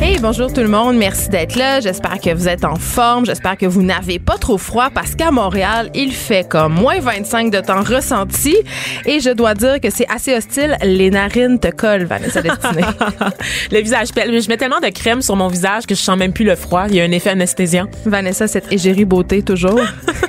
Hey, bonjour tout le monde. Merci d'être là. J'espère que vous êtes en forme. J'espère que vous n'avez pas trop froid parce qu'à Montréal, il fait comme moins 25 de temps ressenti. Et je dois dire que c'est assez hostile. Les narines te collent, Vanessa Destinée. le visage pèle. Je mets tellement de crème sur mon visage que je sens même plus le froid. Il y a un effet anesthésiant. Vanessa, cette égérie beauté toujours.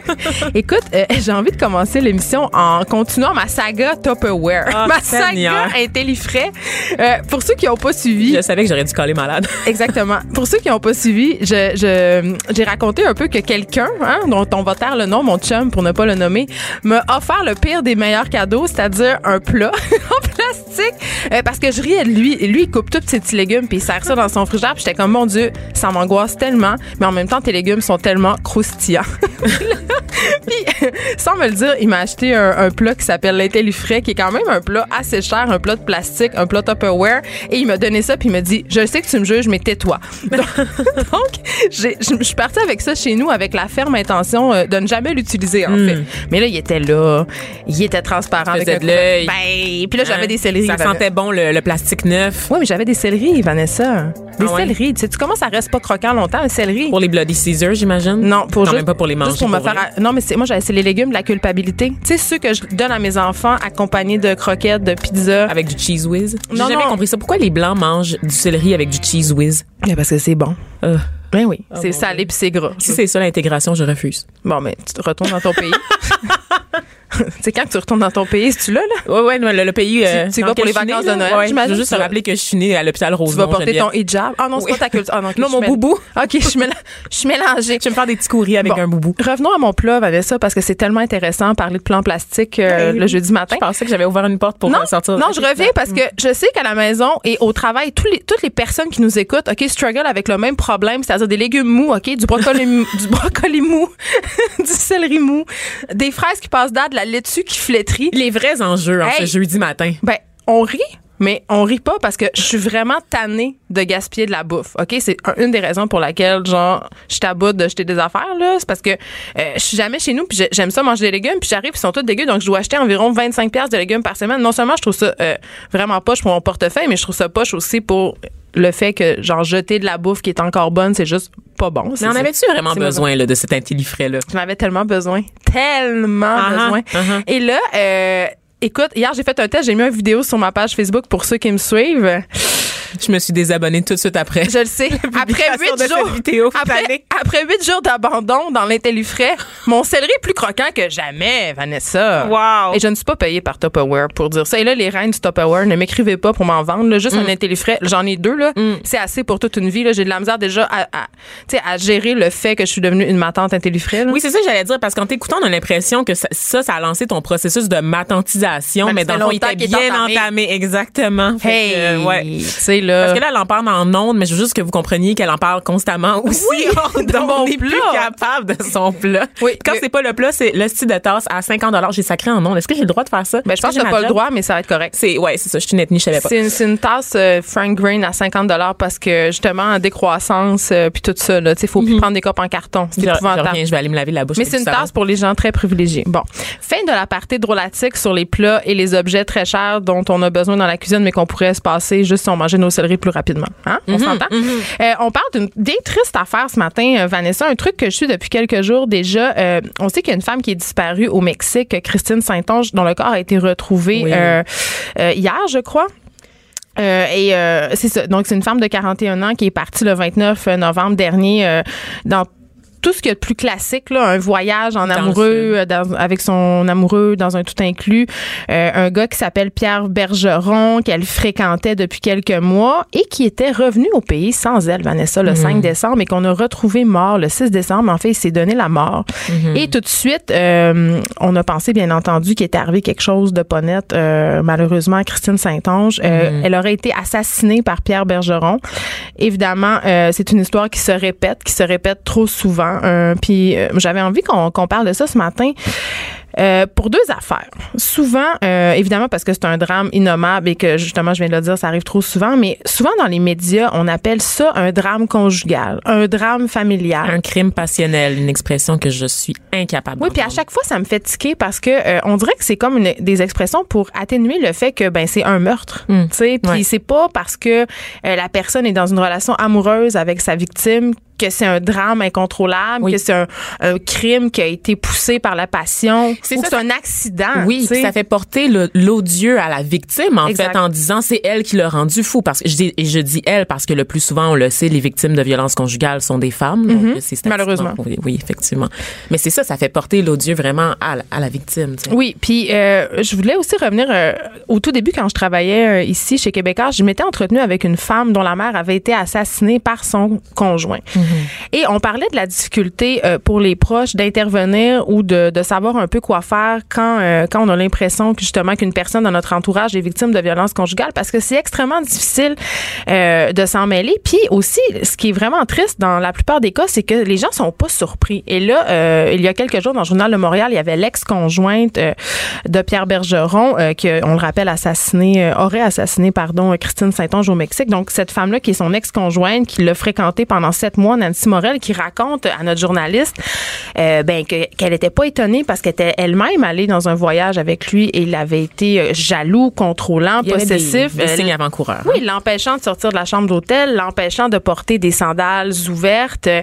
Écoute, euh, j'ai envie de commencer l'émission en continuant ma saga Tupperware. Oh, ma saga Intellifrais. Euh, pour ceux qui n'ont pas suivi, Je savais que j'aurais dû coller malade. Exactement. Pour ceux qui n'ont pas suivi, je, je- j'ai raconté un peu que quelqu'un, hein, dont on va taire le nom, mon chum, pour ne pas le nommer, m'a offert le pire des meilleurs cadeaux, c'est-à-dire un plat en plastique, euh, parce que je riais de lui. Lui, il coupe tous ses petits légumes, puis il sert ça dans son frigidaire, j'étais comme, mon Dieu, ça m'angoisse tellement, mais en même temps, tes légumes sont tellement croustillants. Puis, sans me le dire, il m'a acheté un, un plat qui s'appelle l'Intellifrais, qui est quand même un plat assez cher, un plat de plastique, un plat Tupperware. Et il m'a donné ça, puis il m'a dit Je sais que tu me juges, mais tais-toi. Donc, donc, je je suis partie avec ça chez nous avec la ferme intention euh, de ne jamais l'utiliser, en fait. Mais là, il était là, il était transparent. avec Faisait de l'œil. Ben, puis là, j'avais Hein? des céleris. Ça sentait bon le, le plastique neuf. Oui, mais j'avais des céleris, Vanessa. Des Ah ouais? céleris. Tu sais, tu comment ça reste pas croquant longtemps, un céleri? Pour les Bloody Caesar, j'imagine? Non, pour non, juste, même pas pour les manger. juste pour me faire. Non, mais moi, c'est les légumes la culpabilité. Tu sais, ceux que je donne à mes enfants accompagnés de croquettes, de pizza. Avec du cheese whiz? J'ai Non, jamais non. compris ça. Pourquoi les blancs mangent du céleri avec du cheese whiz? Mais parce que c'est bon. Euh, Ben oui, Ah, c'est salé puis c'est gras. si c'est ça l'intégration, je refuse. Bon, mais tu te retournes dans ton pays. c'est quand tu retournes dans ton pays, si tu là, là? Ouais, non, le, le pays. euh, tu dans vas pour les vacances de. Noël, Ouais, j'imagine, Je veux juste tu te rappeler que je suis née à l'hôpital Tu Rosemont. vas porter Geneviève. ton hijab. Ah non, c'est Oui. pas ta culture. Ah non, Non, mon boubou. OK, je suis mélangée. Je vais me faire des petits courriers avec Bon, un boubou. Revenons à mon plat, Vanessa, parce que c'est tellement intéressant de parler de plans plastiques euh, le jeudi matin. Je pensais que j'avais ouvert une porte pour non, euh, sortir. non, je reviens parce que je sais qu'à la maison et au travail, tous les, toutes les personnes qui nous écoutent, OK, struggle avec le même problème, c'est-à-dire des légumes mous, OK, du brocoli, mou- du brocoli mou, du céleri mou, des fraises qui passent date, la laitue qui flétrit. Les vrais enjeux en Hey. ce jeudi matin. Ben, on rit, mais on rit pas parce que je suis vraiment tannée de gaspiller de la bouffe. OK, c'est un- une des raisons pour laquelle genre je taboute de jeter des affaires là, c'est parce que euh, je suis jamais chez nous puis j'ai- j'aime ça manger des légumes puis j'arrive ils sont tous dégueux donc je dois acheter environ 25 pièces de légumes par semaine. Non seulement je trouve ça euh, vraiment poche pour mon portefeuille, mais je trouve ça poche aussi pour le fait que genre jeter de la bouffe qui est encore bonne, c'est juste pas bon. Mais en avais-tu vraiment besoin là, de cet intellifrais-là? J'en avais tellement besoin. Tellement Uh-huh, besoin. uh-huh. Et là, euh, écoute, hier, j'ai fait un test. J'ai mis une vidéo sur ma page Facebook pour ceux qui me suivent. Je me suis désabonnée tout de suite après. Je le sais. Après huit jours. vidéo après, après huit jours d'abandon dans l'intellifrais, mon céleri est plus croquant que jamais, Vanessa. Wow. Et je ne suis pas payée par Tupperware pour dire ça. Et là, les reines du Tupperware, ne m'écrivez pas pour m'en vendre. là. Juste Mm. un intellifrais. J'en ai deux, là. C'est assez pour toute une vie. J'ai de la misère déjà à, à, gérer le fait que je suis devenue une matante intellifrais, là. Oui, c'est ça que j'allais dire, parce qu'en t'écoutant, on a l'impression que ça, ça, ça a lancé ton processus de matantisation, Ben, mais dans le fond, il était bien entamé. entamé. Exactement. Hey! euh, ouais. Sais, là. Parce que là, elle en parle en ondes, mais je veux juste que vous compreniez qu'elle en parle constamment aussi. Oui, de Donc, mon on n'est plus plat. capable de son plat. Oui, Quand c'est pas le plat, c'est le style de tasse à 50 J'ai sacré en ondes. Est-ce que j'ai le droit de faire ça? Ben, je pense que j'ai pas le droit, mais ça va être correct. C'est, ouais, c'est ça. Je suis une ethnie, je savais pas. C'est une, une tasse euh, Frank Green à 50 parce que justement en décroissance euh, puis tout ça là, tu sais faut plus prendre des copes en carton, c'est épouvantable. je vais aller me laver la bouche. Mais c'est une tasse pour les gens très privilégiés. Bon, fin de la partie drôlatique sur les plats et les objets très chers dont on a besoin dans la cuisine, mais qu'on pourrait se passer juste si on mangeait nos céleris plus rapidement. Hein? On s'entend? Euh, on parle d'une des tristes affaires ce matin, euh, Vanessa. Un truc que je suis depuis quelques jours déjà. Euh, on sait qu'il y a une femme qui est disparue au Mexique, Christine Saint-Onge, dont le corps a été retrouvé Oui. euh, hier, je crois. Euh, et euh, c'est ça. Donc, c'est une femme de 41 ans qui est partie le 29 novembre dernier euh, dans tout ce qu'il y a de plus classique, là, un voyage en Dans amoureux euh, dans- avec son amoureux dans un tout inclus, Euh, un gars qui s'appelle Pierre Bergeron qu'elle fréquentait depuis quelques mois et qui était revenu au pays sans elle, Vanessa, le 5 décembre et qu'on a retrouvé mort le 6 décembre. En fait, il s'est donné la mort. Et tout de suite, euh, on a pensé bien entendu qu'il était arrivé quelque chose de pas net, euh, malheureusement à Christine Saint-Onge. Euh, Elle aurait été assassinée par Pierre Bergeron. Évidemment, euh, c'est une histoire qui se répète, qui se répète trop souvent. Euh, puis euh, j'avais envie qu'on qu'on parle de ça ce matin. Euh, pour deux affaires. Souvent, euh, évidemment, parce que c'est un drame innommable et que justement, je viens de le dire, ça arrive trop souvent, mais souvent dans les médias, on appelle ça un drame conjugal, un drame familial. Un crime passionnel, une expression que je suis incapable. Oui, puis à chaque fois, ça me fait tiquer parce que euh, on dirait que c'est comme une, des expressions pour atténuer le fait que ben c'est un meurtre, Mm. tu sais. Puis Ouais. c'est pas parce que la personne est dans une relation amoureuse avec sa victime que c'est un drame incontrôlable, Oui. que c'est un, un crime qui a été poussé par la passion, C'est ou ça, que c'est un accident. Oui, ça fait porter l'odieux à la victime, en Exact. fait, en disant c'est elle qui l'a rendu fou. Parce que je dis, et je dis elle parce que le plus souvent, on le sait, les victimes de violences conjugales sont des femmes. donc c'est statistiquement Mhm. Malheureusement. Oui, effectivement. Mais c'est ça, ça fait porter l'odieux vraiment à, la- à la victime. tu sais. Oui, puis euh, je voulais aussi revenir euh, au tout début quand je travaillais euh, ici chez Québécois, je m'étais entretenue avec une femme dont la mère avait été assassinée par son conjoint. Et on parlait de la difficulté euh, pour les proches d'intervenir ou de, de savoir un peu quoi faire quand euh, quand on a l'impression que justement qu'une personne dans notre entourage est victime de violences conjugales parce que c'est extrêmement difficile euh, de s'en mêler. Puis aussi, ce qui est vraiment triste dans la plupart des cas, c'est que les gens sont pas surpris. Et là, euh, il y a quelques jours dans le journal de Montréal, il y avait l'ex-conjointe euh, de Pierre Bergeron euh, qui, on le rappelle, assassiné, aurait assassiné, pardon, Christine Saint-Onge au Mexique. Donc cette femme-là qui est son ex-conjointe, qui l'a fréquenté pendant sept mois, Nancy Morel, qui raconte à notre journaliste euh, ben que- qu'elle était pas étonnée parce qu'elle était elle-même allée dans un voyage avec lui et il avait été euh, jaloux, contrôlant, Il y avait des, possessif. des Euh, signes avant-coureurs. oui, l'empêchant de sortir de la chambre d'hôtel, l'empêchant de porter des sandales ouvertes, euh,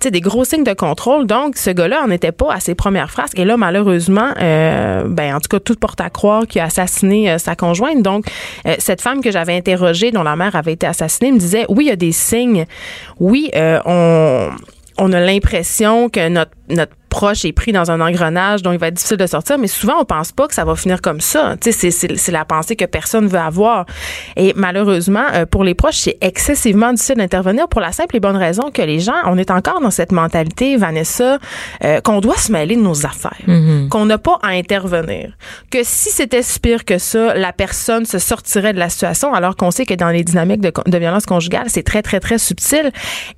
sais, des gros signes de contrôle. Donc, ce gars-là en était pas à ses premières phrases. Et là, malheureusement, euh, ben, en tout cas, tout porte à croire qu'il a assassiné euh, sa conjointe. Donc, cette femme que j'avais interrogée, dont la mère avait été assassinée, me disait, oui, il y a des signes. Oui, euh, on, a l'impression que notre, notre proche est pris dans un engrenage dont il va être difficile de sortir, mais souvent on pense pas que ça va finir comme ça. C'est- la pensée que personne veut avoir. Et malheureusement, euh, pour les proches, c'est excessivement difficile d'intervenir pour la simple et bonne raison que les gens, on est encore dans cette mentalité, Vanessa, euh, qu'on doit se mêler de nos affaires, qu'on n'a pas à intervenir, que si c'était si pire que ça, la personne se sortirait de la situation, alors qu'on sait que dans les dynamiques de, de violence conjugale, c'est très très très subtil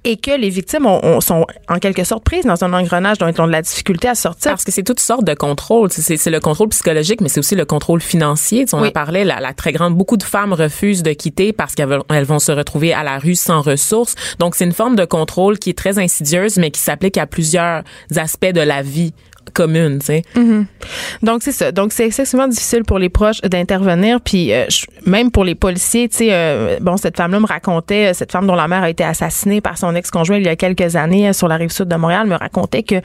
et que les victimes ont- ont- sont en quelque sorte prises dans un engrenage dont ils ont de la difficulté à sortir. Parce que c'est toutes sortes de contrôles. C'est c'est le contrôle psychologique, mais c'est aussi le contrôle financier. On Oui. en parlait, la, la très grande, beaucoup de femmes refusent de quitter parce qu'elles vont se retrouver à la rue sans ressources. Donc, c'est une forme de contrôle qui est très insidieuse, mais qui s'applique à plusieurs aspects de la vie commune, tu sais. Donc c'est ça. Donc c'est excessivement difficile pour les proches d'intervenir, puis euh, même pour les policiers. Tu sais, euh, bon cette femme-là me racontait, euh, cette femme dont la mère a été assassinée par son ex-conjoint il y a quelques années sur la rive sud de Montréal, me racontait que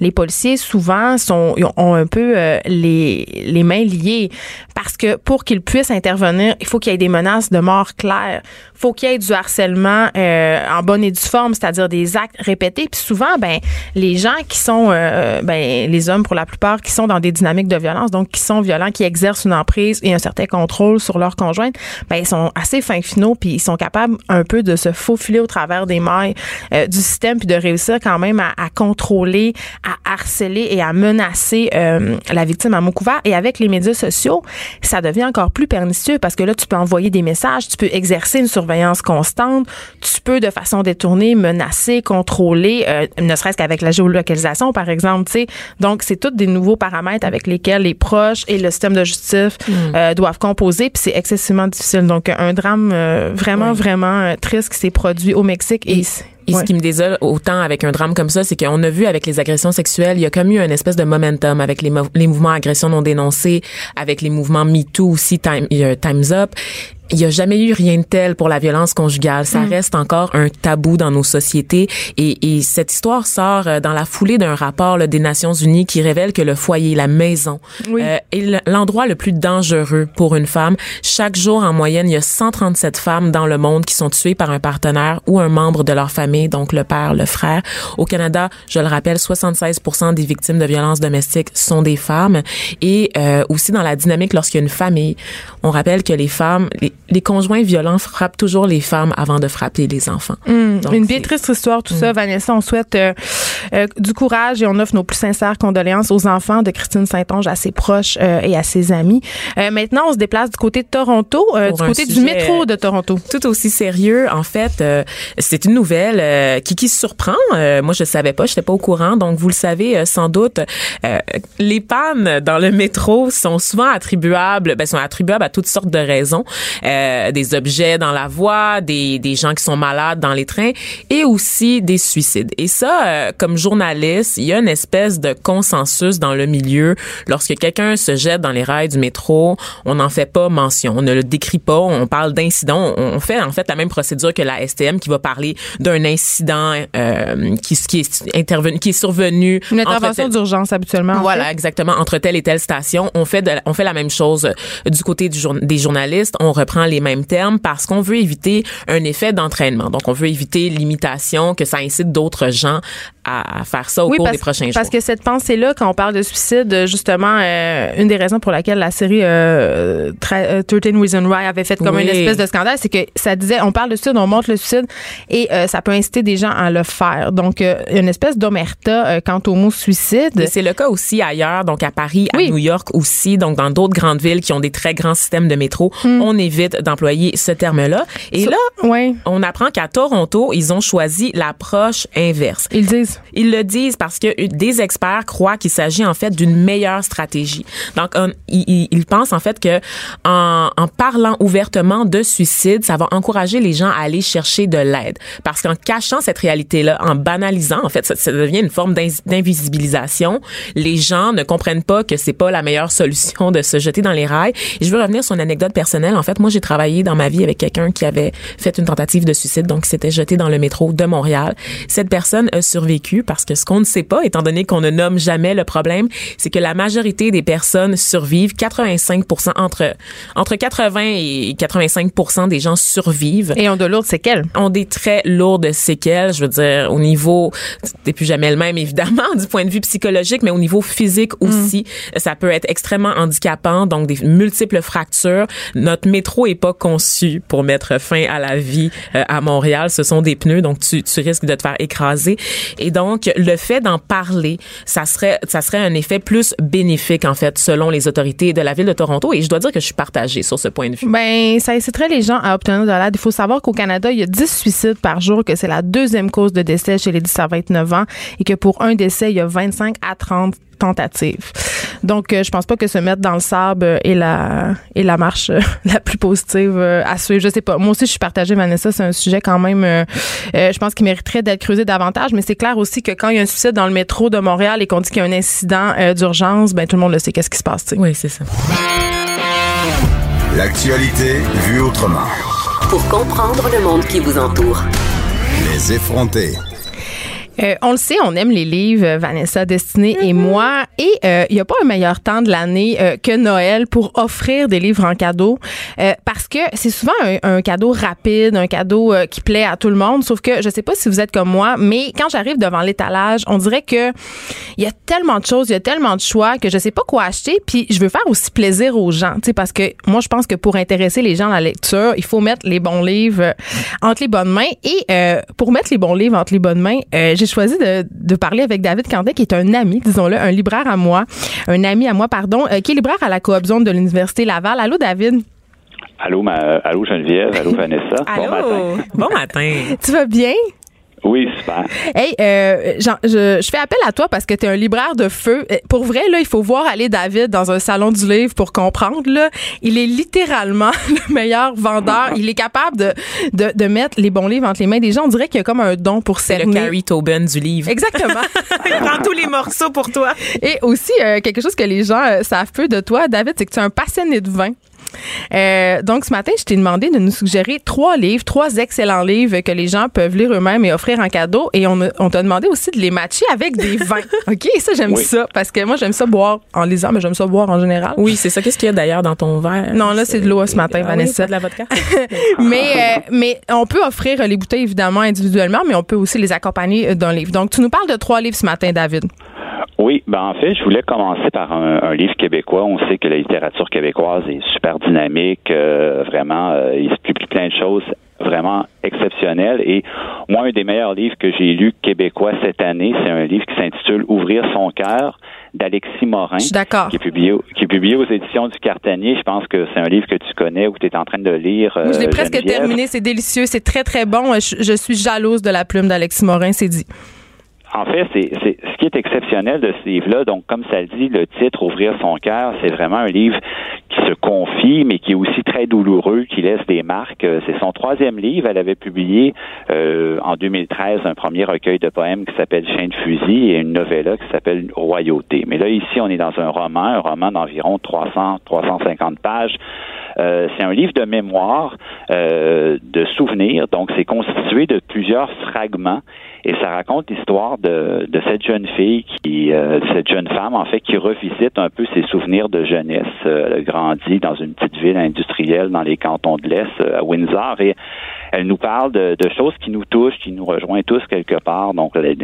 les policiers souvent sont ont- un peu les les mains liées parce que pour qu'ils puissent intervenir, il faut qu'il y ait des menaces de mort claires. Faut qu'il y ait du harcèlement en bonne et due forme, c'est-à-dire des actes répétés. Puis souvent, ben les gens qui sont, ben hommes pour la plupart, qui sont dans des dynamiques de violence, donc qui sont violents, qui exercent une emprise et un certain contrôle sur leur conjointe, ben ils sont assez fins finaux, puis ils sont capables un peu de se faufiler au travers des mailles euh, du système, puis de réussir quand même à, à contrôler, à harceler et à menacer euh, la victime à mot couvert. Et avec les médias sociaux, ça devient encore plus pernicieux parce que là, tu peux envoyer des messages, tu peux exercer une surveillance constante, tu peux de façon détournée menacer, contrôler, euh, ne serait-ce qu'avec la géolocalisation, par exemple. tu sais. Donc, c'est tous des nouveaux paramètres avec lesquels les proches et le système de justice euh, doivent composer, puis c'est excessivement difficile. Donc, un drame euh, vraiment, Oui. vraiment euh, triste qui s'est produit au Mexique. Et, Et ouais. ce qui me désole autant avec un drame comme ça, c'est qu'on a vu avec les agressions sexuelles, il y a comme eu une espèce de momentum avec les mouvements agressions non dénoncées, avec les mouvements MeToo aussi, time, euh, Time's Up. Il n'y a jamais eu rien de tel pour la violence conjugale. Ça reste encore un tabou dans nos sociétés. Et, et cette histoire sort euh, dans la foulée d'un rapport là, des Nations Unies qui révèle que le foyer, la maison, Oui. euh, est le- l'endroit le plus dangereux pour une femme. Chaque jour, en moyenne, il y a 137 femmes dans le monde qui sont tuées par un partenaire ou un membre de leur famille, donc le père, le frère. Au Canada, je le rappelle, 76% des victimes de violences domestiques sont des femmes. Et euh, aussi dans la dynamique lorsqu'il y a une famille, on rappelle que les femmes, les, les conjoints violents frappent toujours les femmes avant de frapper les enfants. Donc, Hum, une bien triste histoire, tout ça. Vanessa, on souhaite euh, euh, du courage et on offre nos plus sincères condoléances aux enfants de Christine Saint-Onge, à ses proches euh, et à ses amis. Euh, maintenant, on se déplace du côté de Toronto, euh, du côté du métro de Toronto. tout aussi sérieux. En fait, euh, c'est une nouvelle euh, qui, qui surprend. Euh, moi, je savais pas, j'étais pas au courant. Donc, vous le savez sans doute, euh, les pannes dans le métro sont souvent attribuables, ben, sont attribuables à toutes sortes de raisons. Euh, des objets dans la voie, des, des gens qui sont malades dans les trains et aussi des suicides. Et ça, euh, comme journaliste, il y a une espèce de consensus dans le milieu. Lorsque quelqu'un se jette dans les rails du métro, on n'en fait pas mention. On ne le décrit pas. On parle d'incident. On, fait en fait la même procédure que la STM qui va parler d'un incident euh, qui, qui est intervenu, qui est survenu. Une intervention d'urgence habituellement. en voilà, fait. exactement. Entre telle et telle station, on fait de, on fait la même chose euh, du côté du jour- des journalistes. On reprend les mêmes termes parce qu'on veut éviter un effet d'entraînement. Donc, on veut éviter l'imitation, que ça incite d'autres gens à, à faire ça au cours parce, des prochains parce jours. que cette pensée-là, quand on parle de suicide, justement, euh, une des raisons pour laquelle la série euh, tra- euh, 13 Reasons Why avait fait comme Oui. une espèce de scandale, c'est que ça disait, on parle de suicide, on montre le suicide et euh, ça peut inciter des gens à le faire. Donc, euh, une espèce d'omerta euh, quant au mot suicide. Et c'est le cas aussi ailleurs, donc à Paris, à Oui. New York aussi, donc dans d'autres grandes villes qui ont des très grands systèmes de métro, on évite d'employer ce terme-là. Et là, Oui, on apprend qu'à Toronto, ils ont choisi l'approche inverse. ils disent. Ils le disent parce que des experts croient qu'il s'agit en fait d'une meilleure stratégie. Donc, on- ils, pensent en fait que en, parlant ouvertement de suicide, ça va encourager les gens à aller chercher de l'aide. Parce qu'en cachant cette réalité-là, en banalisant, en fait, ça, devient une forme d'in- d'invisibilisation. Les gens ne comprennent pas que c'est pas la meilleure solution de se jeter dans les rails. Je veux revenir sur une anecdote personnelle. En fait, moi, j'ai travaillé dans ma vie avec quelqu'un qui avait fait une tentative de suicide, donc s'était jeté dans le métro de Montréal. Cette personne a survécu parce que ce qu'on ne sait pas, étant donné qu'on ne nomme jamais le problème, c'est que la majorité des personnes survivent. 85 entre entre 80 et 85 des gens survivent Et ont de lourdes séquelles. ont des très lourdes séquelles, je veux dire, au niveau, t'es plus jamais le même, évidemment, du point de vue psychologique, mais au niveau physique aussi, ça peut être extrêmement handicapant, donc des multiples fractures. Notre métro est pas conçu pour mettre fin à la vie euh, à Montréal. Ce sont des pneus, donc tu, tu risques de te faire écraser. Et donc, le fait d'en parler, ça serait, ça serait un effet plus bénéfique, en fait, selon les autorités de la ville de Toronto. Et je dois dire que je suis partagée sur ce point de vue. Ben, ça inciterait les gens à obtenir de l'aide. Il faut savoir qu'au Canada, il y a 10 suicides par jour, que c'est la deuxième cause de décès chez les 10 à 29 ans et que pour un décès, il y a 25 à 30 Donc, euh, je pense pas que se mettre dans le sable euh, est la, est la marche euh, la plus positive euh, à suivre. Je sais pas. Moi aussi, je suis partagée, Vanessa. C'est un sujet quand même, euh, euh, je pense qu'il mériterait d'être creusé davantage. Mais c'est clair aussi que quand il y a un suicide dans le métro de Montréal et qu'on dit qu'il y a un incident euh, d'urgence, ben tout le monde le sait. Qu'est-ce qui se passe, tu sais. Oui, c'est ça. L'actualité vue autrement. Pour comprendre le monde qui vous entoure. Les effronter. Euh, on le sait, on aime les livres, euh, Vanessa Destinée et moi. Et euh, il n'y a pas un meilleur temps de l'année euh, que Noël pour offrir des livres en cadeau. Euh, parce que c'est souvent un, un cadeau rapide, un cadeau euh, qui plaît à tout le monde. Sauf que je sais pas si vous êtes comme moi, mais quand j'arrive devant l'étalage, on dirait que il y a tellement de choses, il y a tellement de choix que je sais pas quoi acheter. Puis je veux faire aussi plaisir aux gens. tu sais, Parce que moi, je pense que pour intéresser les gens à la lecture, il faut mettre les bons livres euh, entre les bonnes mains. Et euh, pour mettre les bons livres entre les bonnes mains, euh, j'ai choisi de, de parler avec David Candet, qui est un ami, disons-le, un libraire à moi, un ami à moi, pardon, euh, qui est libraire à la coop zone de l'Université Laval. Allô, David? Allô, ma, allô Geneviève, allô Vanessa. Bon matin. Bon matin. Tu vas bien? Oui, super. Hey, euh, Jean, je, je fais appel à toi parce que tu es un libraire de feu. Euh, Pour vrai, là, il faut voir aller David dans un salon du livre pour comprendre. Là, il est littéralement le meilleur vendeur. Il est capable de, de, de mettre les bons livres entre les mains des gens. On dirait qu'il y a comme un don pour C'est le cerner. Carrie Tobin du livre. Exactement. Il prend tous les morceaux pour toi. Et aussi, euh, quelque chose que les gens euh, savent peu de toi, David, c'est que tu es un passionné de vin. Euh, donc, ce matin, je t'ai demandé de nous suggérer trois livres, trois excellents livres que les gens peuvent lire eux-mêmes et offrir en cadeau. Et on, t'a demandé aussi de les matcher avec des vins. OK? Ça, j'aime Oui. ça. Parce que moi, j'aime ça boire en lisant, mais j'aime ça boire en général. Oui, c'est ça. Qu'est-ce qu'il y a d'ailleurs dans ton verre? Non, là, c'est de l'eau ce matin, Ah Vanessa. Oui, c'est de la vodka. Mais, euh, mais on peut offrir les bouteilles, évidemment, individuellement, mais on peut aussi les accompagner euh, d'un livre. Donc, tu nous parles de trois livres ce matin, David. Oui, ben en fait, je voulais commencer par un, un livre québécois. On sait que la littérature québécoise est super dynamique, euh, vraiment, euh, il se publie plein de choses vraiment exceptionnel. Et moi, un des meilleurs livres que j'ai lu québécois cette année, c'est un livre qui s'intitule Ouvrir son cœur d'Alexis Morin. Qui est publié, qui est publié aux éditions du Cartanier. Je pense que c'est un livre que tu connais ou que tu es en train de lire. Moi, je l'ai euh, presque terminé. C'est délicieux. C'est très, très bon. Je, je suis jalouse de la plume d'Alexis Morin, c'est dit. En fait, c'est ce qui est exceptionnel de ce livre-là. Donc, comme ça le dit, le titre Ouvrir son cœur, c'est vraiment un livre qui se confie, mais qui est aussi très douloureux, qui laisse des marques. Euh, C'est son troisième livre. Elle avait publié euh, en 2013 un premier recueil de poèmes qui s'appelle Chien de fusil et une novella qui s'appelle Royauté. Mais là, ici, on est dans un roman, un roman d'environ 300, 350 pages. Euh, c'est un livre de mémoire, euh, de souvenirs. Donc, c'est constitué de plusieurs fragments et ça raconte l'histoire de, de cette jeune fille qui, euh, cette jeune femme en fait, qui revisite un peu ses souvenirs de jeunesse. Euh, elle a grandi dans une petite ville industrielle dans les cantons de l'Est, euh, à Windsor, et elle nous parle de, de choses qui nous touchent, qui nous rejoignent tous quelque part. Donc, des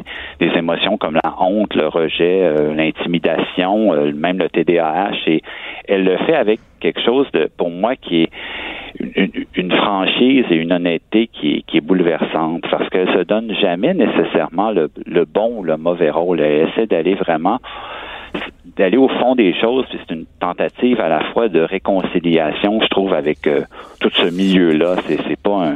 émotions comme la honte, le rejet, euh, l'intimidation, euh, même le TDAH. Et elle le fait avec quelque chose pour moi, qui est une, franchise et une honnêteté qui est, bouleversante parce qu'elle se donne jamais nécessairement le, bon ou le mauvais rôle. Elle essaie d'aller vraiment d'aller au fond des choses, puis c'est une tentative à la fois de réconciliation, je trouve, avec euh, tout ce milieu-là. C'est, c'est pas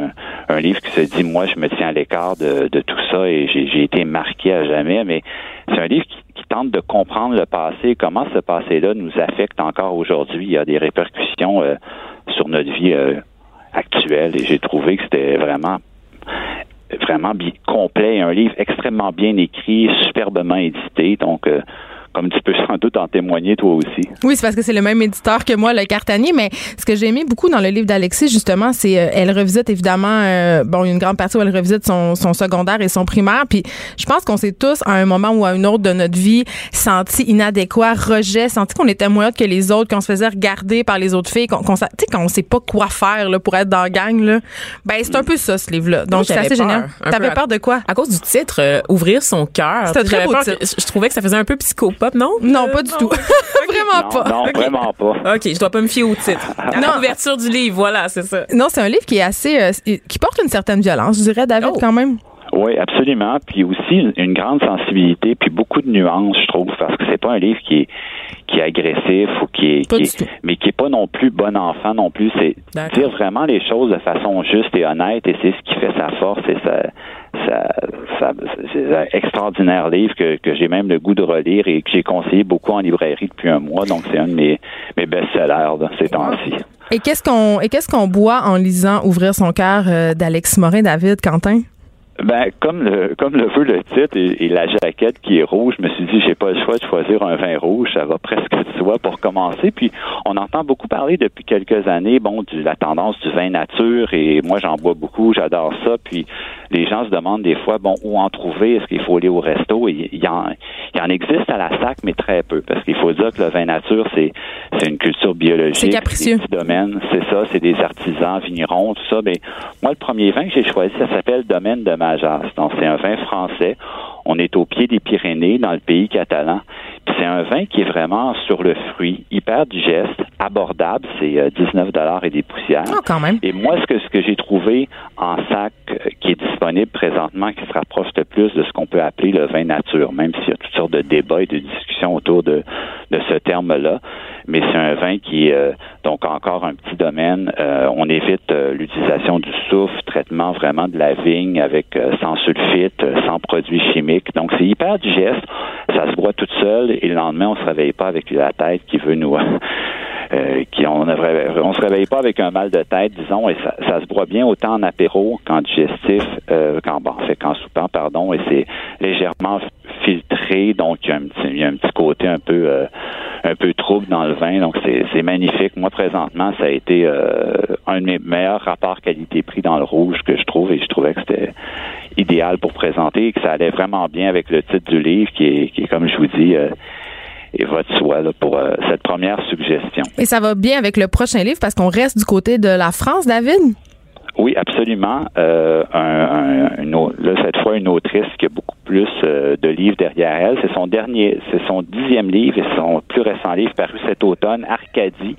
un, livre qui se dit, moi, je me tiens à l'écart de, de tout ça et j'ai, j'ai été marqué à jamais, mais c'est un livre qui, qui tente de comprendre le passé, comment ce passé-là nous affecte encore aujourd'hui. Il y a des répercussions euh, sur notre vie euh, actuelle et j'ai trouvé que c'était vraiment vraiment complet, un livre extrêmement bien écrit, superbement édité, donc euh, comme tu peux sans doute en témoigner toi aussi. Oui, c'est parce que c'est le même éditeur que moi, le Cartanier. Mais ce que j'ai aimé beaucoup dans le livre d'Alexis, justement, c'est euh, elle revisite évidemment, euh, bon, il y a une grande partie où elle revisite son, son secondaire et son primaire. Puis je pense qu'on s'est tous, à un moment ou à un autre de notre vie, senti inadéquat, rejet, senti qu'on était moins hot que les autres, qu'on se faisait regarder par les autres filles, qu'on, qu'on, sa- tu sais, qu'on sait pas quoi faire là, pour être dans la gang. Là. Ben, c'est un peu ça, ce livre-là. Donc, c'est assez peur, génial. T'avais peur de quoi? À cause du titre, euh, Ouvrir son cœur. C'est un très beau que- je trouvais que ça faisait un peu non? Non, Euh, pas du non. tout. Vraiment Non, pas. non, vraiment pas. OK, je dois pas me fier au titre. Non. la couverture du livre, voilà, c'est ça. Non, c'est un livre qui est assez, euh, qui porte une certaine violence, je dirais, David, Oh. quand même. Oui, absolument. Puis aussi une- grande sensibilité, puis beaucoup de nuances, je trouve, parce que c'est pas un livre qui est qui est agressif ou qui est, qui est- mais qui est pas non plus bon enfant non plus. C'est dire vraiment les choses de façon juste et honnête, et c'est ce qui fait sa force et sa, sa, sa- c'est un extraordinaire livre que, que j'ai même le goût de relire et que j'ai conseillé beaucoup en librairie depuis un mois. Donc c'est un de mes, mes best-sellers ces temps-ci. Et qu'est-ce qu'on et qu'est-ce qu'on boit en lisant Ouvrir son cœur euh, d'Alex Morin, David, Quentin? Ben, comme le comme le veut le titre et, et la jaquette qui est rouge, je me suis dit j'ai pas le choix de choisir un vin rouge, ça va presque de soi pour commencer. Puis on entend beaucoup parler depuis quelques années, bon, de la tendance du vin nature et moi j'en bois beaucoup, j'adore ça. Puis les gens se demandent des fois bon où en trouver, est-ce qu'il faut aller au resto? Il y en il y en existe à la sac mais très peu parce qu'il faut dire que le vin nature c'est c'est une culture biologique, C'est capricieux. des domaines, c'est ça, c'est des artisans, vignerons, tout ça. Mais moi le premier vin que j'ai choisi, ça s'appelle Domaine de Majas. Donc c'est un vin français. On est au pied des Pyrénées, dans le pays catalan. Puis c'est un vin qui est vraiment sur le fruit, hyper digeste, abordable. C'est euh, 19 dollars et des poussières. Oh, quand même. Et moi, ce que, ce que j'ai trouvé en sac euh, qui est disponible présentement, qui se rapproche le plus de ce qu'on peut appeler le vin nature, même s'il y a toutes sortes de débats et de discussions autour de, de ce terme-là. Mais c'est un vin qui est euh, donc encore un petit domaine. Euh, on évite euh, l'utilisation du soufre, traitement vraiment de la vigne avec euh, sans sulfite, euh, sans produits chimiques. Donc c'est hyper digeste. Ça se boit toute seule et le lendemain, on se réveille pas avec la tête qui veut nous euh, qui on ne on se réveille pas avec un mal de tête, disons, et ça, ça se boit bien autant en apéro qu'en digestif, euh, qu'en bon, fait qu'en soupant, pardon, et c'est légèrement filtré, donc il y a un petit, il y a un petit côté un peu euh, un peu trouble dans le vin, donc c'est c'est magnifique. Moi présentement, ça a été euh, un de mes meilleurs rapports qualité-prix dans le rouge que je trouve, et je trouvais que c'était idéal pour présenter et que ça allait vraiment bien avec le titre du livre qui est, qui est comme je vous dis, euh, et va de soi là, pour euh, cette première suggestion. Et ça va bien avec le prochain livre parce qu'on reste du côté de la France, David? Oui, absolument. Euh, un, un- une au- là, cette fois, une autrice qui a beaucoup plus euh, de livres derrière elle. C'est son dernier, c'est son dixième livre et son plus récent livre paru cet automne, Arcadie,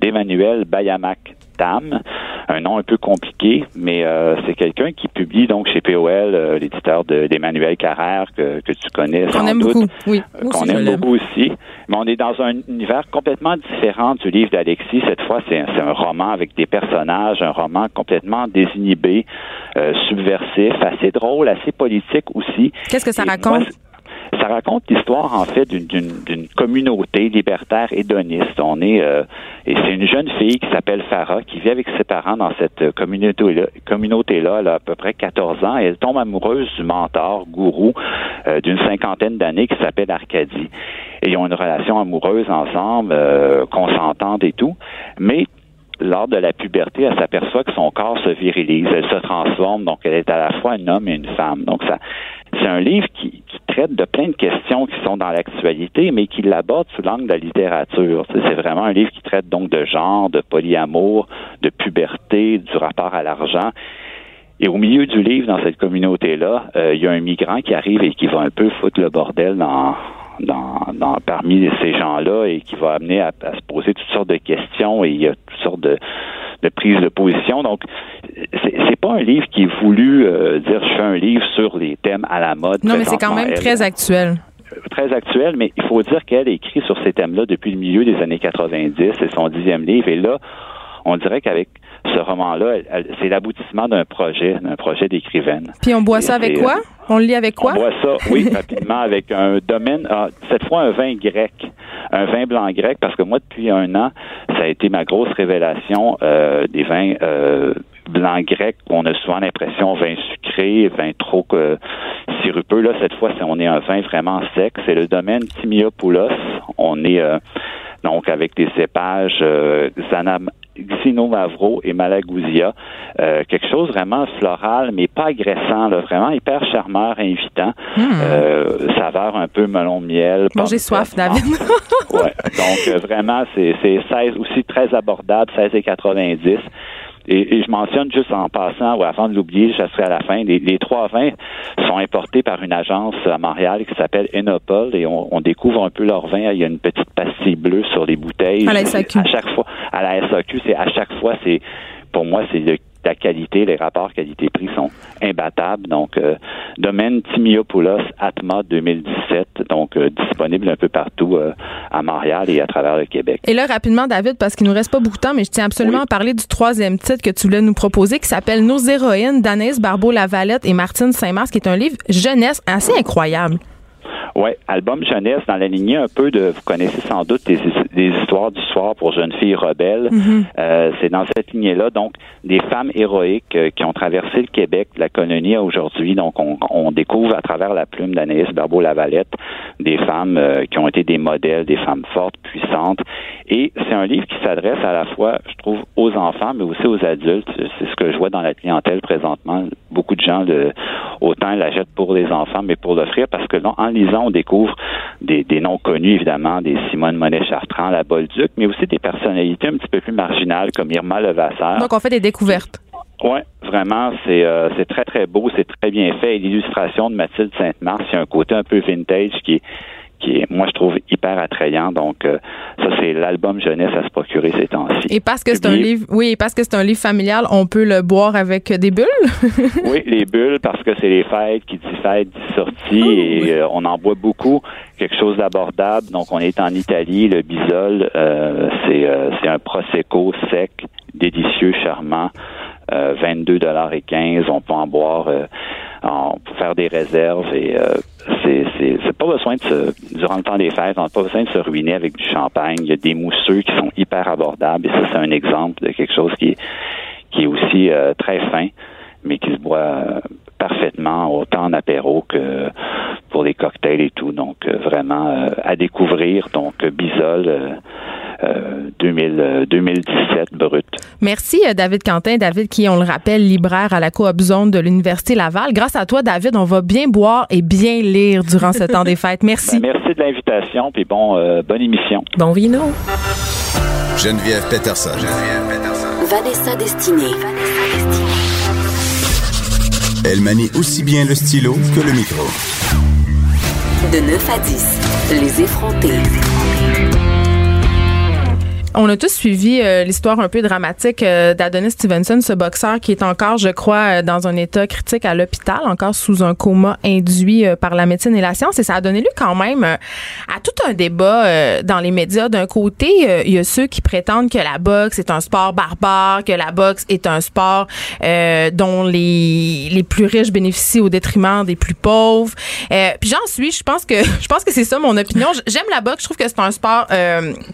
d'Emmanuel Bayamak Tam, un nom un peu compliqué, mais euh, c'est quelqu'un qui publie donc chez POL, euh, l'éditeur d'Emmanuel Carrère que, que tu connais Qu'on sans aime doute, beaucoup, oui. euh, qu'on aime beaucoup aussi. Mais on est dans un univers complètement différent du livre d'Alexis. Cette fois, c'est un, roman avec des personnages, un roman complètement désinhibé, subversif, assez drôle, assez politique aussi. Qu'est-ce que ça Et raconte? moi, ça raconte l'histoire en fait d'une- communauté libertaire hédoniste. On est euh, et c'est une jeune fille qui s'appelle Farah qui vit avec ses parents dans cette communauté là. Elle a à peu près 14 ans et elle tombe amoureuse du mentor gourou euh, d'une cinquantaine d'années qui s'appelle Arcadie. Et ils ont une relation amoureuse ensemble, euh, consentante et tout, mais lors de la puberté, elle s'aperçoit que son corps se virilise, elle se transforme, donc elle est à la fois un homme et une femme. Donc ça, c'est un livre qui, qui traite de plein de questions qui sont dans l'actualité, mais qui l'aborde sous l'angle de la littérature. C'est vraiment un livre qui traite donc de genre, de polyamour, de puberté, du rapport à l'argent. Et au milieu du livre, dans cette communauté-là, euh, il y a un migrant qui arrive et qui va un peu foutre le bordel dans, dans, dans parmi ces gens-là et qui va amener à, à se poser toutes sortes de questions et il y a toutes sortes de, de prises de position. Donc, c'est pas un livre qui est voulu euh, dire je fais un livre sur les thèmes à la mode. Non, mais c'est quand même Elle- très actuel. très actuel, mais il faut dire qu'elle écrit sur ces thèmes-là depuis le milieu des années 90. C'est son dixième livre. Et là, on dirait qu'avec ce roman-là, c'est l'aboutissement d'un projet, d'un projet d'écrivaine. Puis on boit ça avec quoi? euh, On le lit avec quoi? On boit ça, oui, rapidement, avec un domaine, ah, cette fois un vin grec, un vin blanc grec, parce que moi, depuis un an, ça a été ma grosse révélation euh, des vins euh, blancs grecs. On a souvent l'impression vin sucré, vin trop euh, sirupeux. Là, cette fois, on est un vin vraiment sec. C'est le domaine Timiopoulos. On est euh, donc avec des cépages euh, Xanam- Xinomavro et Malagousia. Euh, quelque chose vraiment floral, mais pas agressant, là, vraiment hyper charmeur, invitant. Euh, saveur un peu melon miel. Bon, j'ai soif, David. ouais. Donc euh, vraiment, c'est c'est 16 aussi très abordable, 16,90. Et, et je mentionne juste en passant, ou avant de l'oublier, je serai à la fin, les, les trois vins sont importés par une agence à Montréal qui s'appelle Enopol et on, on découvre un peu leur vin. Il y a une petite pastille bleue sur les bouteilles. À la SAQ. À chaque fois, à la SAQ, c'est à chaque fois, c'est pour moi, c'est le- la qualité, les rapports qualité-prix sont imbattables. Donc, euh, domaine Timiopoulos Atma 2017, donc euh, disponible un peu partout euh, à Montréal et à travers le Québec. Et là, rapidement, David, parce qu'il nous reste pas beaucoup de temps, mais je tiens absolument Oui. à parler du troisième titre que tu voulais nous proposer, qui s'appelle Nos héroïnes d'Anaïs Barbeau-Lavalette et Martine Saint-Mars, qui est un livre jeunesse assez incroyable. Ouais, album jeunesse dans la lignée un peu de, vous connaissez sans doute des, des histoires du soir pour jeunes filles rebelles. Euh, c'est dans cette lignée-là, donc des femmes héroïques euh, qui ont traversé le Québec, la colonie à aujourd'hui. Donc on, on découvre à travers la plume d'Anaïs Barbeau-Lavalette des femmes euh, qui ont été des modèles, des femmes fortes, puissantes. Et c'est un livre qui s'adresse à la fois, je trouve, aux enfants, mais aussi aux adultes. C'est ce que je vois dans la clientèle présentement. Beaucoup de gens, le, autant l'achètent pour les enfants, mais pour l'offrir, parce que là, en lisant, on découvre des, des noms connus, évidemment, des Simone Monet-Chartrand, la Bolduc, mais aussi des personnalités un petit peu plus marginales, comme Irma Levasseur. Donc, on fait des découvertes. Oui, vraiment, c'est euh, c'est très, très beau, c'est très bien fait. Et l'illustration de Mathilde Sainte-Mars, il y a un côté un peu vintage qui est, qui est, moi, je trouve hyper attrayant. Donc, euh, ça, c'est l'album jeunesse à se procurer ces temps-ci. Et parce que c'est un livre, oui, parce que c'est un livre familial, on peut le boire avec des bulles? Oui, les bulles, parce que c'est les fêtes, qui dit fête, dit sortie, Oh, et euh, on en boit beaucoup, quelque chose d'abordable. Donc, on est en Italie, le bisol, euh, c'est c'est un prosecco sec, délicieux, charmant, euh, 22 dollars et 15. On peut en boire, euh, en, faire des réserves, et euh, c'est c'est pas besoin de se, durant le temps des fêtes, on n'a pas besoin de se ruiner avec du champagne. Il y a des mousseux qui sont hyper abordables, et ça, c'est un exemple de quelque chose qui est qui est aussi euh, très fin, mais qui se boit euh, parfaitement autant en apéro que pour les cocktails et tout. Donc euh, vraiment euh, à découvrir. Donc euh, Bisol 2000, euh, 2017 brut. Merci, euh, David Quentin. David, qui, on le rappelle, libraire à la Coop Zone de l'Université Laval. Grâce à toi, David, on va bien boire et bien lire durant ce temps des fêtes. Merci. Ben, merci de l'invitation, puis bon, euh, bonne émission. Bon vino. Geneviève Peterson. Vanessa Destinée. Elle manie aussi bien le stylo que le micro. De 9 à 10, les effrontés. On a tous suivi euh, l'histoire un peu dramatique euh, d'Adonis Stevenson, ce boxeur qui est encore, je crois, euh, dans un état critique à l'hôpital, encore sous un coma induit par la médecine et la science. Et ça a donné lieu quand même à tout un débat dans les médias. D'un côté, il y a ceux qui prétendent que la boxe est un sport barbare, que la boxe est un sport dont les, les plus riches bénéficient au détriment des plus pauvres. puis j'en suis, je pense que je pense que c'est ça mon opinion. J'aime la boxe, je trouve que c'est un sport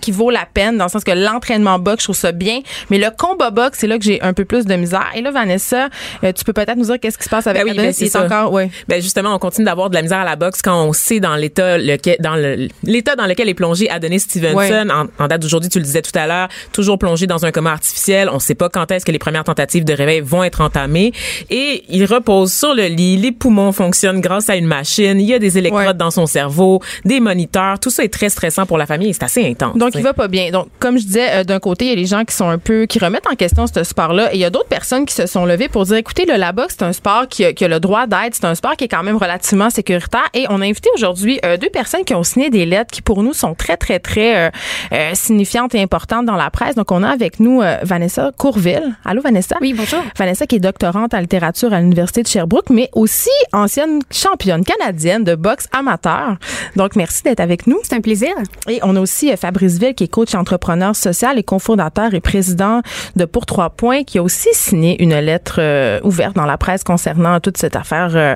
qui vaut la peine dans le sens que l'entraînement boxe, je trouve ça bien, mais le combat boxe, c'est là que j'ai un peu plus de misère. Et là, Vanessa, euh, tu peux peut-être nous dire qu'est-ce qui se passe avec ben oui, ben c'est encore, ouais. Ben justement, on continue d'avoir de la misère à la boxe quand on sait dans l'état dans l'état dans lequel est plongé Adonis Stevenson en, date d'aujourd'hui, tu le disais tout à l'heure, toujours plongé dans un coma artificiel. On sait pas quand est-ce que les premières tentatives de réveil vont être entamées et il repose sur le lit. Les poumons fonctionnent grâce à une machine. Il y a des électrodes dans son cerveau, des moniteurs. Tout ça est très stressant pour la famille et c'est assez intense. Donc il va pas bien. Donc comme je disais, euh, d'un côté, il y a les gens qui sont un peu, qui remettent en question ce sport-là. Et il y a d'autres personnes qui se sont levées pour dire, écoutez, le, la boxe, c'est un sport qui a, qui a le droit d'être. C'est un sport qui est quand même relativement sécuritaire. Et on a invité aujourd'hui euh, deux personnes qui ont signé des lettres qui, pour nous, sont très, très, très euh, signifiantes et importantes dans la presse. Donc, on a avec nous Vanessa Courville. Allô, Vanessa? Oui, bonjour. Vanessa qui est doctorante en littérature à l'Université de Sherbrooke, mais aussi ancienne championne canadienne de boxe amateur. Donc, merci d'être avec nous. C'est un plaisir. Et on a aussi Fabrice Ville qui est coach entrepreneur social et cofondateur et président de Pour Trois Points, qui a aussi signé une lettre euh, ouverte dans la presse concernant toute cette affaire euh,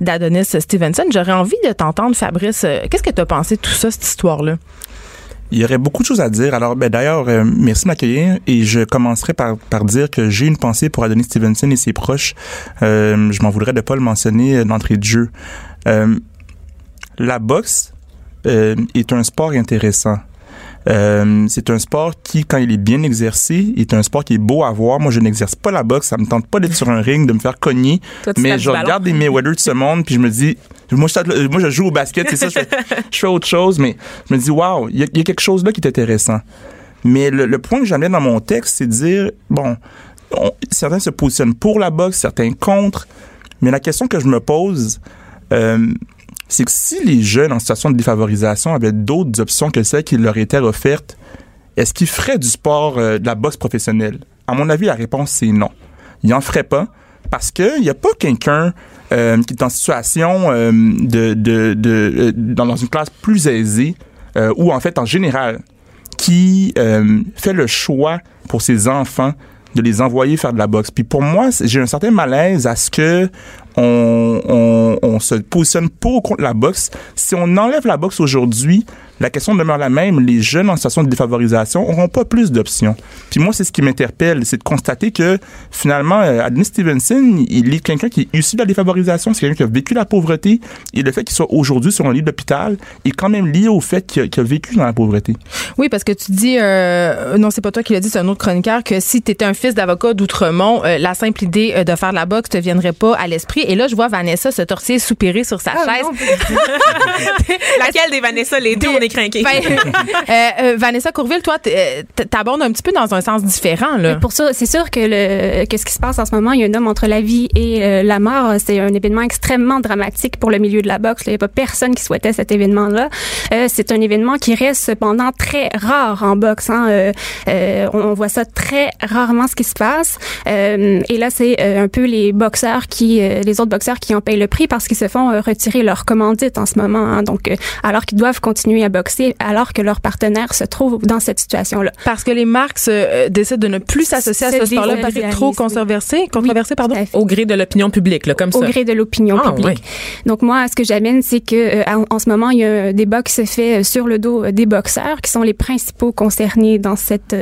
d'Adonis Stevenson. J'aurais envie de t'entendre, Fabrice. Euh, qu'est-ce que tu as pensé de tout ça, cette histoire-là? Il y aurait beaucoup de choses à dire. Alors, ben, d'ailleurs, merci de m'accueillir et je commencerai par, dire que j'ai une pensée pour Adonis Stevenson et ses proches. je m'en voudrais de pas le mentionner d'entrée de jeu. la boxe est un sport intéressant. Euh, c'est un sport qui, quand il est bien exercé, est un sport qui est beau à voir. Moi, je n'exerce pas la boxe. Ça me tente pas d'être sur un ring, de me faire cogner. mais je regarde des Mayweather de ce monde, puis je me dis, moi, je, moi, je joue au basket, c'est ça, je fais, autre chose, mais je me dis, waouh, il y, a quelque chose là qui est intéressant. Mais le, point que j'amène dans mon texte, c'est de dire, bon, certains se positionnent pour la boxe, certains contre, mais la question que je me pose, euh, c'est que si les jeunes en situation de défavorisation avaient d'autres options que celles qui leur étaient offertes, est-ce qu'ils feraient du sport, euh, de la boxe professionnelle? À mon avis, la réponse, c'est non. Ils n'en feraient pas parce qu'il n'y a pas quelqu'un euh, qui est en situation euh, de, de, de, dans une classe plus aisée ou en fait en général qui fait le choix pour ses enfants de les envoyer faire de la boxe. Puis pour moi, j'ai un certain malaise à ce que on, on, se positionne pour ou contre la boxe. Si on enlève la boxe aujourd'hui, la question demeure la même. Les jeunes en situation de défavorisation n'auront pas plus d'options. Puis moi, c'est ce qui m'interpelle, c'est de constater que finalement, euh, Adonis Stevenson, il est quelqu'un qui est issu de la défavorisation, c'est quelqu'un qui a vécu la pauvreté, et le fait qu'il soit aujourd'hui sur un lit d'hôpital est quand même lié au fait qu'il a, vécu dans la pauvreté. Oui, parce que tu dis, euh, non, c'est pas toi qui l'as dit, c'est un autre chroniqueur, que si tu étais un fils d'avocat d'Outremont, euh, la simple idée euh, de faire de la boxe te viendrait pas à l'esprit. Et là, je vois Vanessa se torser soupirer sur sa ah, chaise. Laquelle des Vanessa? Les deux, on est ben, euh, euh, Vanessa Courville, toi, euh, t'abordes un petit peu dans un sens différent. Là. pour ça, c'est sûr que le, qu'est-ce qui se passe en ce moment, il y a un homme entre la vie et la mort. C'est un événement extrêmement dramatique pour le milieu de la boxe. Il n'y a pas personne qui souhaitait cet événement-là. c'est un événement qui reste cependant très rare en boxe. Hein. on, voit ça très rarement ce qui se passe. et là, c'est un peu les boxeurs qui, les autres boxeurs qui en payent le prix parce qu'ils se font retirer leur commandite en ce moment. Hein. Donc, alors qu'ils doivent continuer à boxer alors que leur partenaire se trouve dans cette situation-là. Parce que les marques euh, décident de ne plus s'associer à ce sport-là parce que trop controversé, controversé pardon? Au gré de l'opinion publique, là, comme ça. Au gré de l'opinion ah, publique. Donc moi, ce que j'amène, c'est que euh, en, ce moment, il y a un débat qui se fait euh, sur le dos des boxeurs, qui sont les principaux concernés dans cette,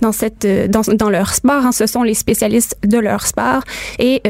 dans cette, dans, dans leur sport. Hein. Ce sont les spécialistes de leur sport et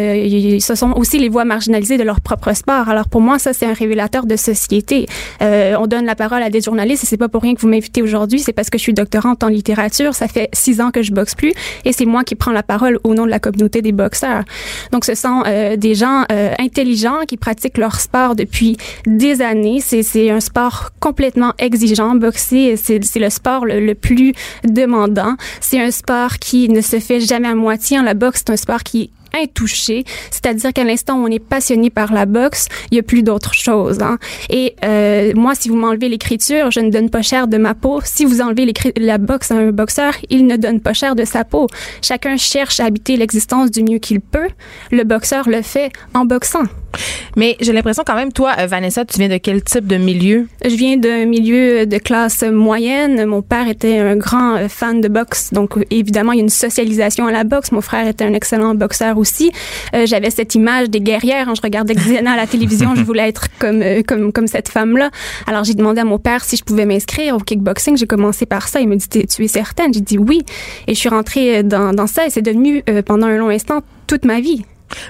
ce sont aussi les voix marginalisées de leur propre sport. Alors pour moi, ça c'est un révélateur de société. on donne la parole à des journaliste et c'est pas pour rien que vous m'invitez aujourd'hui, c'est parce que je suis doctorante en littérature. Ça fait six ans que je boxe plus et c'est moi qui prends la parole au nom de la communauté des boxeurs. Donc ce sont euh, des gens euh, intelligents qui pratiquent leur sport depuis des années. C'est un sport complètement exigeant. Boxer, c'est le sport le, le plus demandant. C'est un sport qui ne se fait jamais à moitié. La boxe, c'est un sport qui intouché. C'est-à-dire qu'à l'instant où on est passionné par la boxe, il y a plus d'autre chose. Hein. Et euh, moi, si vous m'enlevez l'écriture, je ne donne pas cher de ma peau. Si vous enlevez la boxe à un boxeur, il ne donne pas cher de sa peau. Chacun cherche à habiter l'existence du mieux qu'il peut. Le boxeur le fait en boxant. Mais j'ai l'impression quand même, toi, euh, Vanessa, tu viens de quel type de milieu? Je viens d'un milieu de classe moyenne. Mon père était un grand euh, fan de boxe. Donc, évidemment, il y a une socialisation à la boxe. Mon frère était un excellent boxeur aussi. Euh, j'avais cette image des guerrières. Hein. Je regardais Xena à la télévision. je voulais être comme, comme, comme cette femme-là. Alors, j'ai demandé à mon père si je pouvais m'inscrire au kickboxing. J'ai commencé par ça. Il me dit, tu es certaine? J'ai dit oui. Et je suis rentrée dans, dans ça et c'est devenu, pendant un long instant, toute ma vie.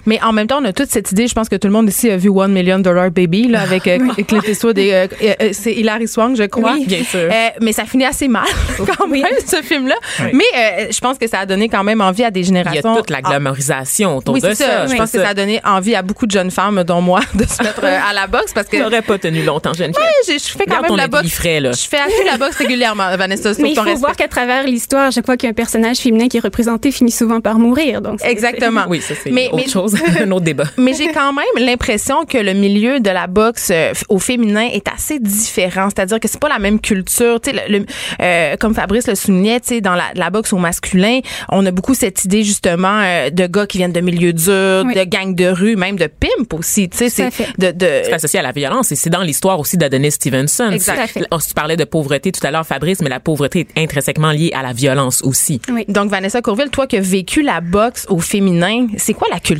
Mais en même temps, on a toute cette idée. Je pense que tout le monde ici a vu One Million Dollar Baby là, avec euh, Clint Eastwood et euh, euh, c'est Hilary Swank, je crois. Oui, bien sûr. mais ça finit assez mal quand même ce film-là. Mais je pense que ça a donné quand même envie à des générations. Il y a toute la glamorisation autour oui, de ça. ça. Je pense que ça a donné envie à beaucoup de jeunes femmes, dont moi, de se mettre à la boxe parce que. n'aurais pas tenu longtemps, jeune fille. Oui, je, fais quand même la boxe. Frais, là. Je fais assez la boxe régulièrement, Vanessa. Mais il faut voir qu'à travers l'histoire, je crois qu'un personnage féminin qui est représenté finit souvent par mourir. Donc exactement. Oui, ça c'est autre chose, un autre mais j'ai quand même l'impression que le milieu de la boxe euh, au féminin est assez différent. C'est-à-dire que c'est pas la même culture. Tu sais, le, euh, comme Fabrice le soulignait, tu sais, dans la, boxe au masculin, on a beaucoup cette idée justement euh, de gars qui viennent de milieux durs, de gangs de rue, même de pimp aussi. Tu sais, c'est de, de c'est associé à la violence et c'est dans l'histoire aussi d'Adonis Stevenson. Exact. Tu parlais de pauvreté tout à l'heure, Fabrice, mais la pauvreté est intrinsèquement liée à la violence aussi. Oui. Donc Vanessa Courville, toi qui as vécu la boxe au féminin, c'est quoi la culture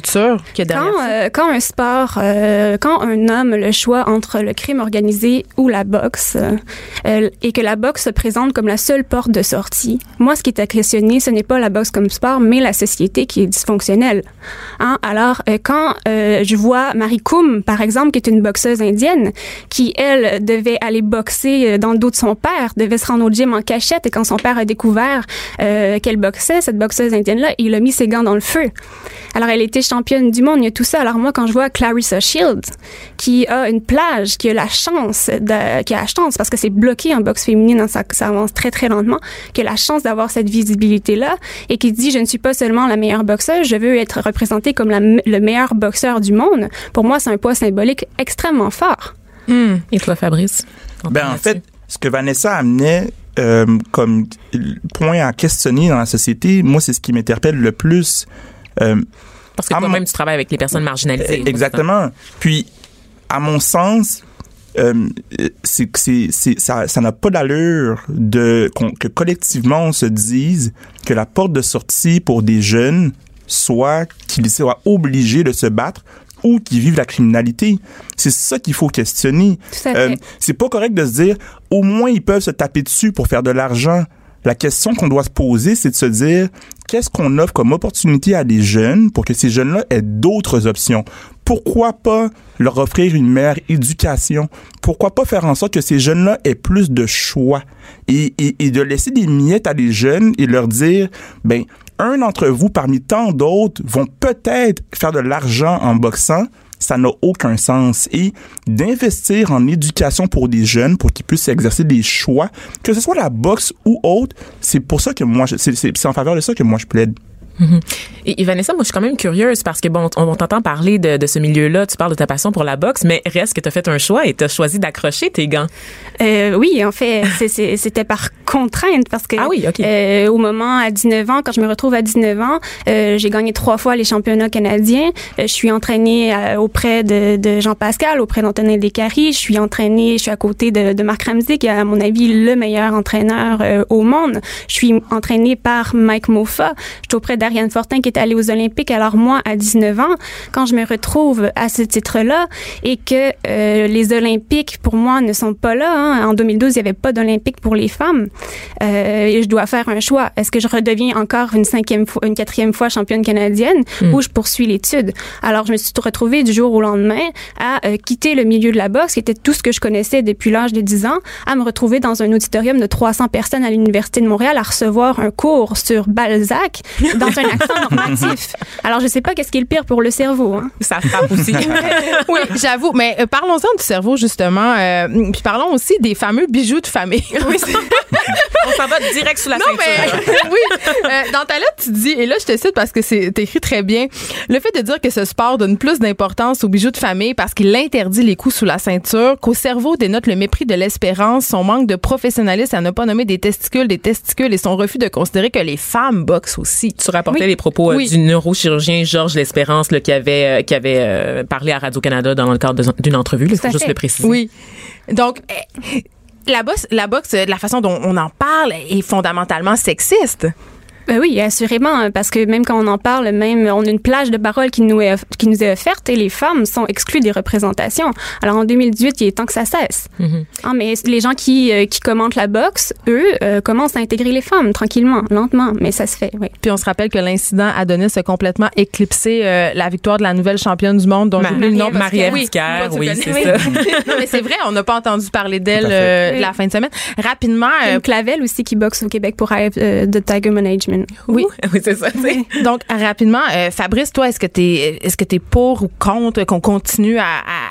que quand, euh, quand un sport, euh, quand un homme le choix entre le crime organisé ou la boxe, euh, et que la boxe se présente comme la seule porte de sortie, moi, ce qui est à questionner, ce n'est pas la boxe comme sport, mais la société qui est dysfonctionnelle. Hein? Alors, quand je vois Marie Koum, par exemple, qui est une boxeuse indienne, qui, elle, devait aller boxer dans le dos de son père, devait se rendre au gym en cachette, et quand son père a découvert qu'elle boxait, cette boxeuse indienne-là, il a mis ses gants dans le feu. Alors, elle était championne du monde, il y a tout ça. Alors, moi, quand je vois Clarissa Shields, qui a une plage, qui a la chance, de, qui a la chance, parce que c'est bloqué en boxe féminine, hein, ça, ça avance très, très lentement, qui a la chance d'avoir cette visibilité-là, et qui dit, je ne suis pas seulement la meilleure boxeuse, je veux être représentée comme le meilleur boxeur du monde. Pour moi, c'est un poids symbolique extrêmement fort. Et toi, Fabrice? Ben, en fait, ce que Vanessa amenait euh, comme point à questionner dans la société, moi, c'est ce qui m'interpelle le plus. Euh, parce que toi-même, tu travailles avec les personnes marginalisées. Exactement. Puis, à mon sens, euh, c'est, ça, ça n'a pas d'allure de que collectivement on se dise que la porte de sortie pour des jeunes soit qu'ils soient obligés de se battre ou qu'ils vivent la criminalité. C'est ça qu'il faut questionner. Euh, c'est pas correct de se dire au moins ils peuvent se taper dessus pour faire de l'argent. La question qu'on doit se poser, c'est de se dire qu'est-ce qu'on offre comme opportunité à des jeunes pour que ces jeunes-là aient d'autres options? Pourquoi pas leur offrir une meilleure éducation? Pourquoi pas faire en sorte que ces jeunes-là aient plus de choix et, de laisser des miettes à des jeunes et leur dire, ben, un d'entre vous parmi tant d'autres vont peut-être faire de l'argent en boxant, ça n'a aucun sens. Et d'investir en éducation pour des jeunes, pour qu'ils puissent exercer des choix, que ce soit la boxe ou autre, c'est pour ça que moi, c'est en faveur de ça que moi je plaide. Mhm. Et, Vanessa, moi, je suis quand même curieuse parce que, bon, on, t'entend parler de, de ce milieu-là, tu parles de ta passion pour la boxe, mais reste que tu as fait un choix et tu as choisi d'accrocher tes gants. Euh, oui, en fait, c'était par contrainte parce que ah oui, euh, au moment à 19 ans, quand je me retrouve à 19 ans, euh, j'ai gagné trois fois les championnats canadiens. Je suis entraînée auprès de, de Jean Pascal, auprès d'Antonin Descaries. Je suis entraînée, je suis à côté de, de Marc Ramsey, qui est à mon avis le meilleur entraîneur au monde. Je suis entraînée par Mike Mofa. Je suis auprès d'Ariane Fortin qui est allée aux Olympiques. Alors moi, à 19 ans, quand je me retrouve à ce titre-là et que les Olympiques pour moi ne sont pas là. Hein, en 2012, il n'y avait pas d'Olympiques pour les femmes. Euh, et je dois faire un choix. Est-ce que je redeviens encore une cinquième fois, une quatrième fois championne canadienne hmm. ou je poursuis l'étude? Alors, je me suis retrouvée du jour au lendemain à euh, quitter le milieu de la boxe, qui était tout ce que je connaissais depuis l'âge de 10 ans, à me retrouver dans un auditorium de 300 personnes à l'Université de Montréal à recevoir un cours sur Balzac dans un accent normatif. Alors, je sais pas qu'est-ce qui est le pire pour le cerveau. Hein. Ça frappe aussi. oui, j'avoue. Mais euh, parlons-en du cerveau, justement. Euh, puis parlons aussi des fameux bijoux de famille. oui, On s'en va direct sous la non, ceinture. Mais, oui. Euh, dans ta lettre, tu dis, et là, je te cite parce que c'est écrit très bien, le fait de dire que ce sport donne plus d'importance aux bijoux de famille parce qu'il interdit les coups sous la ceinture, qu'au cerveau dénote le mépris de l'espérance, son manque de professionnalisme à ne pas nommer des testicules des testicules et son refus de considérer que les femmes boxent aussi. Tu rapportais les propos euh, du neurochirurgien Georges L'Espérance qui avait, euh, qui avait euh, parlé à Radio-Canada dans le cadre d'une entrevue. Il faut juste le préciser. Oui. Donc, la boxe, la boxe, la façon dont on en parle est fondamentalement sexiste. Ben oui, assurément, hein, parce que même quand on en parle, même on a une plage de parole qui nous est, qui nous est offerte et les femmes sont exclues des représentations. Alors en 2018, il est temps que ça cesse. Mm-hmm. ah, mais les gens qui, euh, qui commentent la boxe, eux, euh, commencent à intégrer les femmes tranquillement, lentement, mais ça se fait. Oui. Puis on se rappelle que l'incident Adonis a complètement éclipsé euh, la victoire de la nouvelle championne du monde, dont j'oublie le nom. Marie-Ève oui, oui c'est ça. mais c'est vrai, on n'a pas entendu parler d'elle la fin de semaine. Rapidement, Clavel aussi qui boxe au Québec pour de Tiger Management. Oui, oui c'est ça. Donc rapidement, euh, Fabrice, toi, est-ce que tu es, est-ce que es pour ou contre qu'on continue à,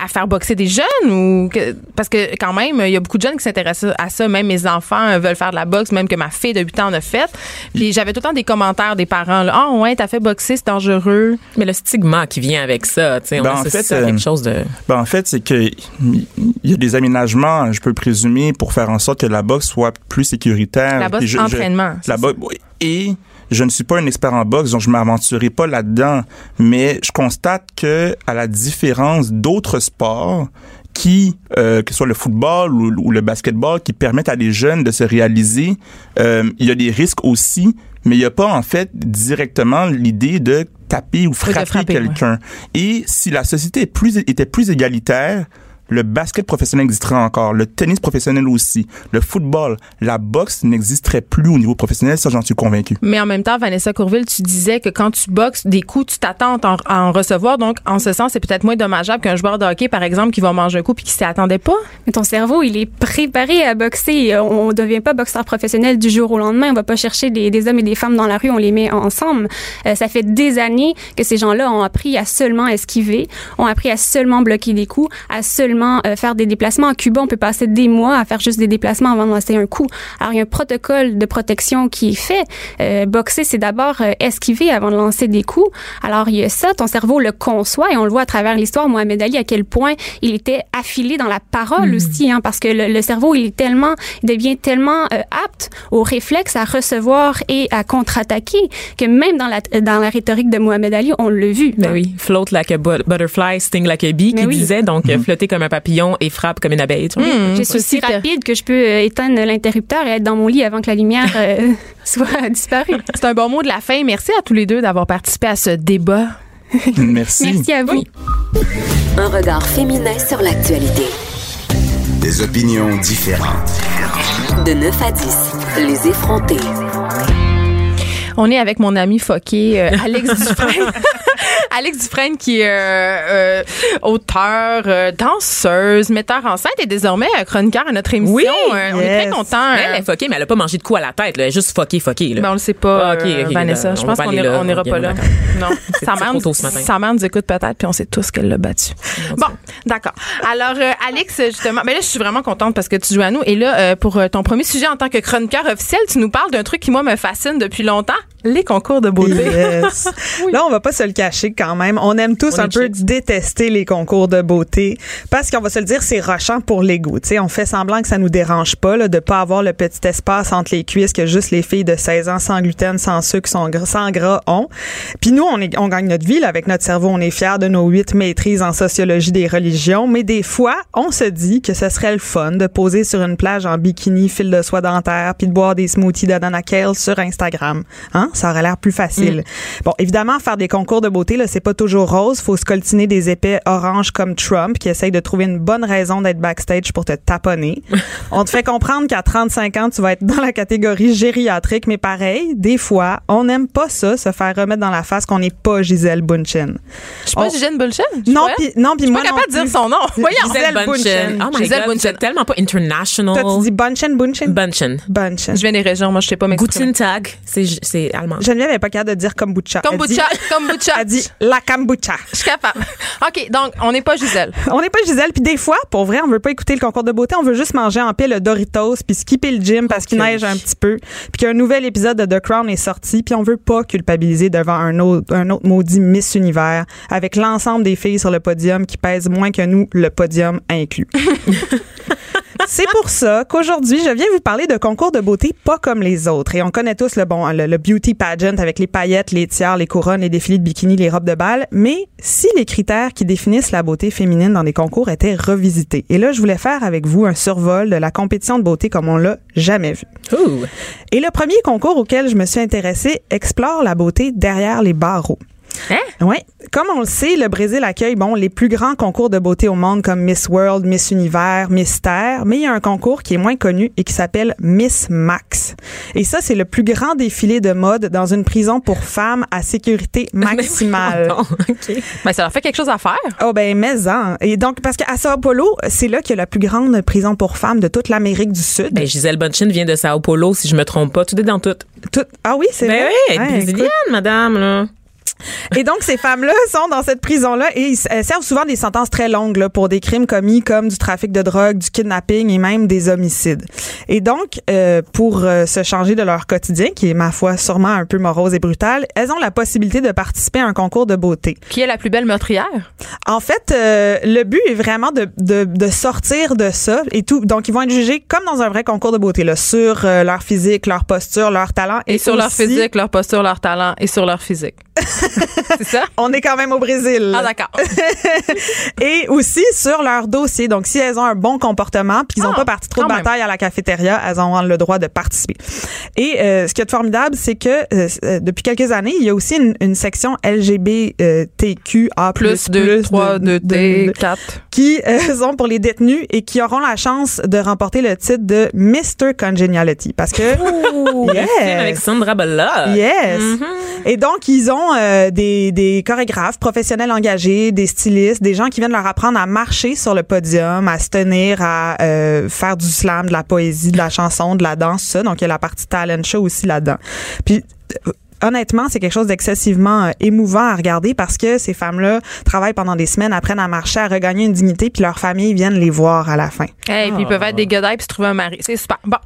à, faire boxer des jeunes ou parce que quand même, il y a beaucoup de jeunes qui s'intéressent à ça. Même mes enfants veulent faire de la boxe, même que ma fille de 8 ans en a fait. Puis j'avais tout le temps des commentaires des parents. Ah oh, ouais, t'as fait boxer, c'est dangereux. Mais le stigma qui vient avec ça, tu sais, on ben, en fait, ça quelque euh, chose de. Ben en fait, c'est que il y a des aménagements, je peux présumer, pour faire en sorte que la boxe soit plus sécuritaire. La boxe entraînement. la boxe, et je ne suis pas un expert en boxe, donc je m'aventurerai pas là-dedans. Mais je constate que, à la différence d'autres sports, qui, euh, que ce soit le football ou, le basketball, qui permettent à des jeunes de se réaliser, euh, il y a des risques aussi, mais il n'y a pas en fait directement l'idée de taper ou frapper, quelqu'un. Et si la société est plus, était plus égalitaire, le basket professionnel existerait encore, le tennis professionnel aussi, le football, la boxe n'existerait plus au niveau professionnel, ça j'en suis convaincu. Mais en même temps, Vanessa Courville, tu disais que quand tu boxes des coups, tu t'attends à en recevoir, donc en ce sens, c'est peut-être moins dommageable qu'un joueur de hockey, par exemple, qui va manger un coup puis qui s'y attendait pas. Mais ton cerveau, il est préparé à boxer. On ne devient pas boxeur professionnel du jour au lendemain. On va pas chercher des, des hommes et des femmes dans la rue, on les met ensemble. Euh, ça fait des années que ces gens-là ont appris à seulement esquiver, ont appris à seulement bloquer des coups, à seulement euh, faire des déplacements. En Cuba, on peut passer des mois à faire juste des déplacements avant de lancer un coup. Alors, il y a un protocole de protection qui est fait. Euh, boxer, c'est d'abord euh, esquiver avant de lancer des coups. Alors, il y a ça, ton cerveau le conçoit et on le voit à travers l'histoire. Mohamed Ali, à quel point il était affilé dans la parole hmm. aussi, hein, parce que le, cerveau, il est tellement, il devient tellement apte au réflexe à recevoir et à contre-attaquer que même dans la, dans la rhétorique de Mohamed Ali, on l'a vu. Ben oui, float like a butterfly, sting like a bee, qui disait donc hmm. flotter comme un papillon et frappe comme une abeille. Mmh, je suis aussi rapide que je peux euh, éteindre l'interrupteur et être dans mon lit avant que la lumière euh, soit disparue. C'est un bon mot de la fin. Merci à tous les deux d'avoir participé à ce débat. Merci. Merci à vous. Un regard féminin sur l'actualité. Des opinions différentes. De 9 à 10, les effrontés. On est avec mon ami Foqué, euh, Alex Dufresne. Alex Dufresne qui est euh, euh, auteur, euh, danseuse, metteur en scène et désormais chroniqueur à notre émission. Oui, on est très content. Elle est foquée, mais elle a pas mangé de coup à la tête. Elle est juste foquée, foquée. Ben, on le sait pas, ah, Vanessa. Je pense qu'on n'ira pas là. Non, sa mère, nous écoute peut-être, puis on sait tous qu'elle l'a battu. Bon, d'accord. Alors, Alex, justement, mais ben là, je suis vraiment contente parce que tu joues à nous. Et là, pour ton premier sujet en tant que chroniqueur officiel, tu nous parles d'un truc qui, moi, me fascine depuis longtemps les concours de beauté. Yes. Là, on va pas se le cacher quand même. On aime tous un peu détester les concours de beauté parce qu'on va se le dire, c'est rochant pour l'ego. Tu sais, on fait semblant que ça nous dérange pas là, de pas avoir le petit espace entre les cuisses que juste les filles de 16 ans sans gluten, sans sucre, sans gras, sans gras ont. Puis nous, on, est, on gagne notre vie là, avec notre cerveau. On est fiers de nos huit maîtrises en sociologie des religions. Mais des fois, on se dit que ce serait le fun de poser sur une plage en bikini, fil de soie dentaire, puis de boire des smoothies d'Adana Kale sur Instagram. Hein? Ça aurait l'air plus facile. Mm. Bon, évidemment, faire des concours de beauté, là, c'est pas toujours rose. Faut se coltiner des épais oranges comme Trump qui essaye de trouver une bonne raison d'être backstage pour te taponner. on te fait comprendre qu'à 35 ans, tu vas être dans la catégorie gériatrique, mais pareil, des fois, on n'aime pas ça, se faire remettre dans la face qu'on n'est pas Gisèle Bunchen. Je suis pas Gisèle Bunchen? Non, puis non, puis moi pas capable de dire son nom. Voyons. Gisèle Bunchen. Oh my Gisèle God, Bunchen. tellement pas international. Toi, tu dis Bunchen, Bunchen? Bunchen. Bunchen. Je viens des régions, moi je sais pas m'exprimer. Guten Tag, c'est allemand. Geneviève n'est pas capable de dire kombucha. Elle Kombucha, dit- kombucha. Elle dit la kombucha. Je suis capable. OK, donc on n'est pas Gisèle. On n'est pas Gisèle, puis des fois, pour vrai, on veut pas écouter le concours de beauté, on veut juste manger en paix le Doritos, puis skipper le gym parce qu'il neige un petit peu, puis qu'un nouvel épisode de The Crown est sorti, puis on veut pas culpabiliser devant un autre, un autre maudit Miss Univers, avec l'ensemble des filles sur le podium qui pèsent moins que nous, le podium inclus. C'est pour ça qu'aujourd'hui, je viens vous parler de concours de beauté pas comme les autres. Et on connaît tous le bon, le, le beauty pageant avec les paillettes, les tiers, les couronnes, les défilés de bikini, les robes de bal. Mais si les critères qui définissent la beauté féminine dans les concours étaient revisités. Et là, je voulais faire avec vous un survol de la compétition de beauté comme on l'a jamais vu. Et le premier concours auquel je me suis intéressée explore la beauté derrière les barreaux. Hein? Ouais, comme on le sait, le Brésil accueille bon les plus grands concours de beauté au monde comme Miss World, Miss Univers, Miss Terre, mais il y a un concours qui est moins connu et qui s'appelle Miss Max. Et ça c'est le plus grand défilé de mode dans une prison pour femmes à sécurité maximale. OK. Ben, ça leur fait quelque chose à faire. Oh ben mais hein. Et donc parce qu'à Sao Paulo, c'est là qu'il y a la plus grande prison pour femmes de toute l'Amérique du Sud. Ben, Gisèle Bunchen vient de Sao Paulo, si je me trompe pas. Tout est dans tout. Tout- ah oui, c'est Ben vrai? oui, elle est Ouais, brésilienne, madame, là. Et donc, ces femmes-là sont dans cette prison-là et elles servent souvent des sentences très longues là, pour des crimes commis comme du trafic de drogue, du kidnapping et même des homicides. Et donc, euh, pour euh, se changer de leur quotidien, qui est, ma foi, sûrement un peu morose et brutal, elles ont la possibilité de participer à un concours de beauté. Qui est la plus belle meurtrière? En fait, euh, le but est vraiment de, de, de sortir de ça et tout. Donc, ils vont être jugés comme dans un vrai concours de beauté, là, sur euh, leur physique, leur posture, leur talent. Et, sur leur physique, leur posture, leur talent et sur leur physique. C'est ça? On est quand même au Brésil. Ah, d'accord. et aussi sur leur dossier. Donc, si elles ont un bon comportement puis qu'ils n'ont Ah, pas parti trop de même. bataille à la cafétéria, elles ont le droit de participer. Et euh, ce qui est de formidable, c'est que euh, euh, depuis quelques années, il y a aussi une, une section LGBTQA+, Plus 2, 3, 2, T, 4. qui euh, sont pour les détenus et qui auront la chance de remporter le titre de Mr. Congeniality. Parce que... Yes. Film avec Sandra Bullock. Yes. Et donc, ils ont euh, des, des chorégraphes professionnels engagés, des stylistes, des gens qui viennent leur apprendre à marcher sur le podium, à se tenir, à euh, faire du slam, de la poésie, de la chanson, de la danse, ça. Donc, il y a la partie talent show aussi là-dedans. Puis, euh, honnêtement, c'est quelque chose d'excessivement euh, émouvant à regarder parce que ces femmes-là travaillent pendant des semaines, apprennent à marcher, à regagner une dignité, puis leurs familles viennent les voir à la fin. Hey, puis ils peuvent être des godets puis se trouver un mari. C'est super. Bon.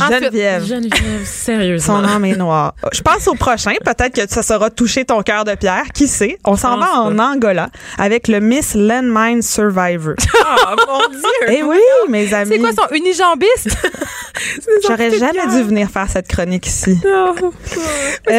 Ensuite, Geneviève. Geneviève, sérieusement. Son âme est noire. Je pense au prochain. Peut-être que ça sera toucher ton cœur de pierre. Qui sait? On s'en va en Angola avec le Miss Landmine Survivor. Oh, mon Dieu. Eh oui, mes amis. c'est quoi son unijambiste? J'aurais jamais dû venir faire cette chronique ici. c'est Euh,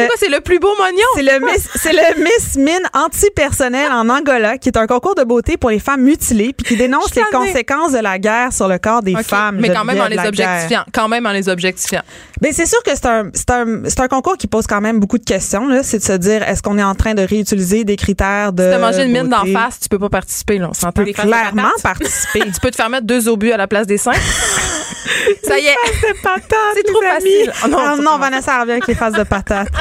quoi? C'est le plus beau mognon? C'est le Miss, c'est le Miss Mine antipersonnel en Angola, qui est un concours de beauté pour les femmes mutilées, puis qui dénonce les conséquences de la guerre sur le corps des femmes. Mais quand même en les objectifiant. Quand même en les objectifiant. Ben c'est sûr que c'est un c'est un c'est un concours qui pose quand même beaucoup de questions là, c'est de se dire est-ce qu'on est en train de réutiliser des critères de Si t'as mangé une mine d'en face, tu peux pas participer, là. On s'entend. Tu peux clairement participer. Tu peux te faire mettre deux obus à la place des seins. Ça y est. C'est patate, C'est trop les facile. amis. Oh non, Ah non. Vanessa revient avec les faces de patates.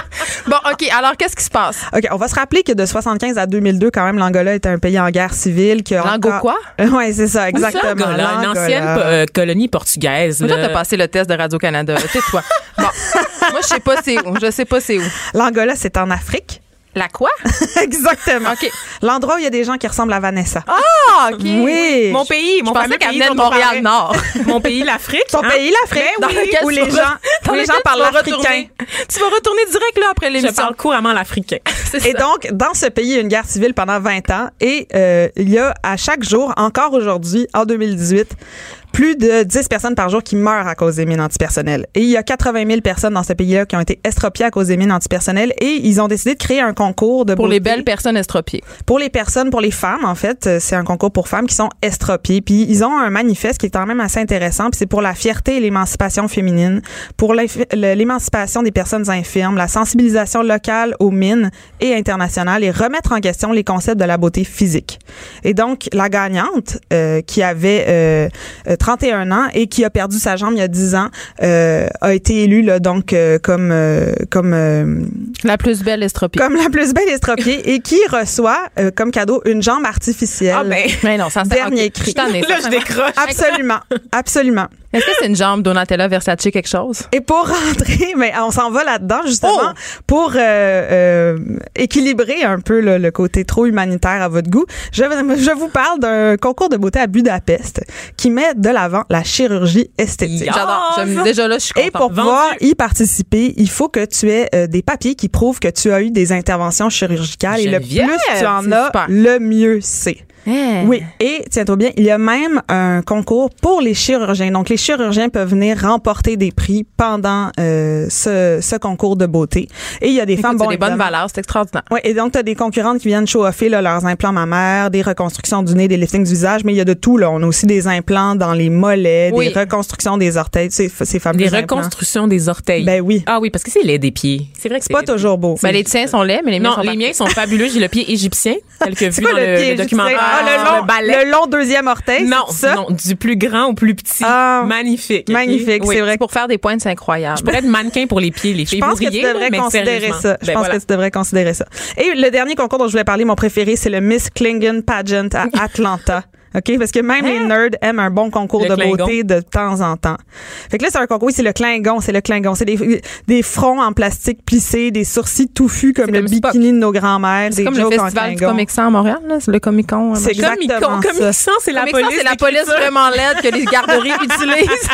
Bon, OK. Alors, qu'est-ce qui se passe? OK, on va se rappeler que de 75 à 2002, quand même, l'Angola était un pays en guerre civile. qui a L'Ango encore- quoi? Oui, c'est ça, exactement. Une l'Angola. ancienne euh, colonie portugaise. Toi, là. t'as passé le test de Radio-Canada. Tais-toi. Bon. Moi, je sais pas c'est où. Je sais pas c'est où. L'Angola, c'est en Afrique. La quoi? exactement. OK. L'endroit où il y a des gens qui ressemblent à Vanessa. Ah, OK. Oui. Mon pays, mon Je pensais qu'elle pays venait de. Montréal-Nord. Mon pays, l'Afrique. Ton hein? pays, l'Afrique, Dans lequel où tu les vas- gens, où les gens parlent tu vas africain. retourner. Tu vas retourner direct là après Je l'émission. parle couramment l'africain. Et ça. donc, dans ce pays, il y a une guerre civile pendant 20 ans et euh, il y a à chaque jour, encore aujourd'hui, en 2018, plus de 10 personnes par jour qui meurent à cause des mines antipersonnelles. Et il y a 80 000 personnes dans ce pays-là qui ont été estropiées à cause des mines antipersonnelles et ils ont décidé de créer un concours de Pour les belles personnes estropiées. Pour les personnes, pour les femmes, en fait, c'est un concours pour femmes qui sont estropiées. Puis ils ont un manifeste qui est quand même assez intéressant. Puis c'est pour la fierté et l'émancipation féminine, pour l'émancipation des personnes infirmes, la sensibilisation locale aux mines et internationales et remettre en question les concepts de la beauté physique. Et donc, la gagnante, euh, qui avait euh, 31 ans et qui a perdu sa jambe il y a 10 ans, euh, a été élue là, donc euh, comme comme la plus belle estropiée. Comme la plus belle estropiée et qui reçoit comme cadeau une jambe artificielle. Ah ben, mais non, ça dernier cri. Là, je décroche. Absolument, absolument. Est-ce que c'est une jambe Donatella Versace quelque chose? Et pour rentrer, mais on s'en va là-dedans justement oh! pour euh, euh, équilibrer un peu le côté trop humanitaire à votre goût. Je, je vous parle d'un concours de beauté à Budapest qui met de l'avant la chirurgie esthétique. J'adore. Déjà là, je suis contente. Et pour pouvoir y participer, il faut que tu aies euh, des papiers qui prouvent que tu as eu des interventions chirurgicales et le plus tu en as, le mieux c'est. Eh. Oui. Et tiens-toi bien, il y a même un concours pour les chirurgiens. Donc, les chirurgiens peuvent venir remporter des prix pendant euh, ce, ce, concours de beauté. Et il y a des femmes... Bon, des bonnes valeurs, c'est extraordinaire. Oui, et donc, tu as des concurrentes qui viennent chauffer là, leurs implants mammaires, des reconstructions du nez, des liftings du visage, mais il y a de tout. Là. On a aussi des implants dans les mollets, des reconstructions des orteils, c'est fameux Des reconstructions des orteils. Ben oui. Ah oui, parce que c'est laid des pieds. C'est vrai que c'est pas toujours beau. Ben, les tiens sont laids, mais les miens non, sont les miens sont fabuleux. J'ai le pied égyptien, tel que vu dans le, documentaire. Ah, le long, le long deuxième orteil. Non, ça? non, du plus grand au plus petit. Ah, magnifique. Magnifique, c'est vrai. Pour faire des pointes, c'est incroyable. Je pourrais être mannequin pour les pieds, les filles. Je pense que tu devrais considérer ça. Je ben pense que tu devrais considérer ça. Et le dernier concours dont je voulais parler, mon préféré, c'est le Miss Klingon Pageant à Atlanta. OK? Parce que même les hein? nerds aiment un bon concours de beauté de temps en temps. Fait que là, c'est un concours, oui, c'est le Klingon, c'est le Klingon. C'est des, des fronts en plastique plissés, des sourcils touffus comme le bikini de nos grands-mères, C'est comme le festival du Comic Sans à Montréal, là. C'est le Comic Con. C'est exactement Comic Sans, c'est la police. c'est la police vraiment laide que les garderies utilisent.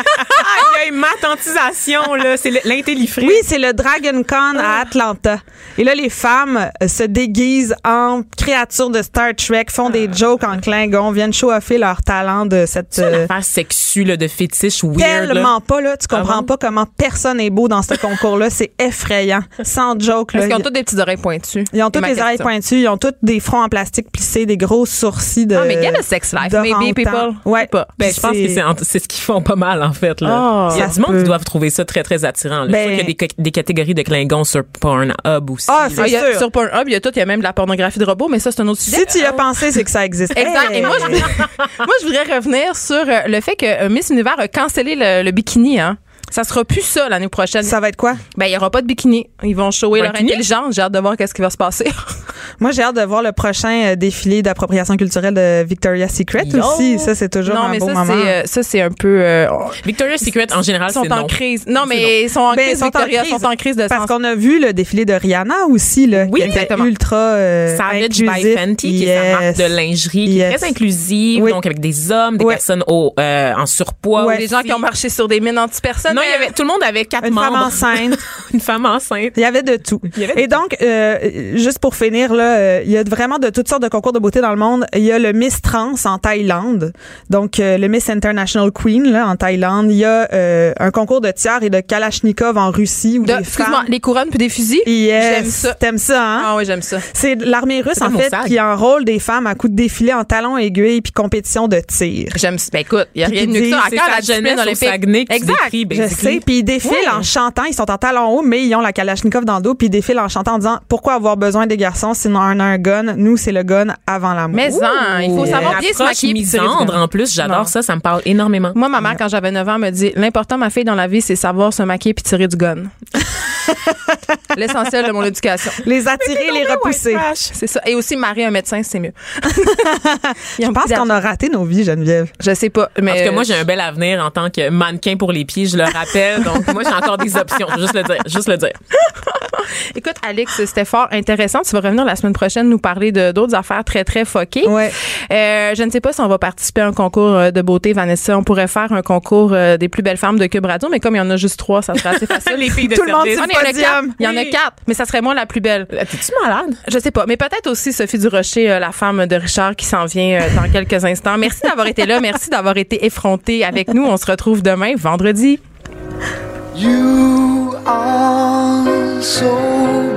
Il y a une matantisation, là. C'est l'intellifré. Oui, c'est le Dragon Con à Atlanta. Et là, les femmes euh, se déguisent en créatures de Star Trek, font des ah. jokes en Klingon, viennent fait leur talent de cette. C'est une euh, affaire sexue, de fétiche weird. Tellement pas, là. Tu comprends pas comment personne est beau dans ce concours-là. C'est effrayant. Sans joke, Parce qu'ils ont tous des petites oreilles pointues. Ils ont toutes des oreilles pointues. Ils ont tous des fronts en plastique plissés, des gros sourcils de. Ah, mais get a sex life. Maybe people. Ouais. Pas. Ben, je pense que c'est ce qu'ils font pas mal, en fait, là. Oh, Il y a du monde qui doivent trouver ça très, très attirant, Ben, il y a des, des, catégories de Klingons sur Pornhub aussi. Ah, c'est sûr. Sur Pornhub, il y a tout. Il y a même de la pornographie de robots, mais ça, c'est un autre sujet. Si tu y as pensé, c'est que ça existe. Exact. Et moi, je moi, je voudrais revenir sur euh, le fait que euh, Miss Univers a cancellé le, le bikini. Hein. Ça sera plus ça l'année prochaine. Ça va être quoi? Ben, il y aura pas de bikini. Ils vont shower leur intelligence. J'ai hâte de voir qu'est-ce qui va se passer. Moi, j'ai hâte de voir le prochain euh, défilé d'appropriation culturelle de Victoria's Secret aussi. Ça, c'est toujours un beau moment. Euh, ça, c'est un peu. Euh, Victoria's Secret, en général, sont en crise. Non, mais ils sont en ben, crise. Sont Victoria, en crise. sont en crise de Parce qu'on a vu le défilé de Rihanna aussi, là. Oui, qui exactement. ultra. Euh, Savage by Fenty, qui est sa marque de lingerie, qui est très inclusive, donc avec des hommes, des personnes au, en surpoids. Des gens qui ont marché sur des mines antipersonnelles. Il y avait, tout le monde avait une femme enceinte. une femme enceinte. Il y avait de tout. Et donc, euh, juste pour finir, là, euh, il y a vraiment de toutes sortes de concours de beauté dans le monde. Il y a le Miss Trans en Thaïlande. Donc, euh, le Miss International Queen, là, en Thaïlande. Il y a un concours de tiers et de Kalachnikov en Russie. Où de, des femmes... les couronnes puis des fusils? Yes. J'aime ça. T'aimes ça, hein? Ah oui, j'aime ça. C'est l'armée russe, en fait, qui enrôle des femmes à coups de défilé en talons aiguilles puis compétition de tir. J'aime ça. Ben écoute, il y a rien de mieux que ça. Encore la jeunesse olympique. Exact. Je sais. Puis ils défilent en chantant ils sont en talons hauts, mais ils ont la Kalachnikov dans le dos, puis ils défilent en chantant en disant pourquoi avoir besoin des garçons sinon on a un gun? Nous, c'est le gun avant l'amour. Mais ça, il faut savoir bien se maquiller. misandre en plus, j'adore ça, ça me parle énormément. Moi, ma mère, quand j'avais 9 ans, me dit l'important, ma fille, dans la vie, c'est savoir se maquiller puis tirer du gun. L'essentiel de mon éducation. Les attirer, les repousser. C'est ça. Et aussi marier un médecin, c'est mieux. Je pense qu'on a raté nos vies, Geneviève. Je sais pas. Mais Parce que moi, j'ai un bel avenir en tant que mannequin pour les pieds, je le rappelle. Donc, moi, j'ai encore des options. Juste le dire. Juste le dire. Écoute, Alex, c'était fort intéressant. Tu vas revenir la semaine prochaine nous parler de d'autres affaires très, très foquées. Ouais. Euh, je ne sais pas si on va participer à un concours euh, de beauté, Vanessa. On pourrait faire un concours euh, des plus belles femmes de Cube Radio, mais comme il y en a juste trois, ça serait assez facile. Les filles de Tout le monde sur le Il y en a quatre, mais ça serait moi la plus belle. Euh, t'es-tu malade? Je sais pas, mais peut-être aussi Sophie Durocher, euh, la femme de Richard, qui s'en vient euh, dans quelques instants. Merci d'avoir été là, merci d'avoir été effronté avec nous. On se retrouve demain, vendredi. You are so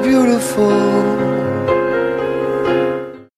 beautiful.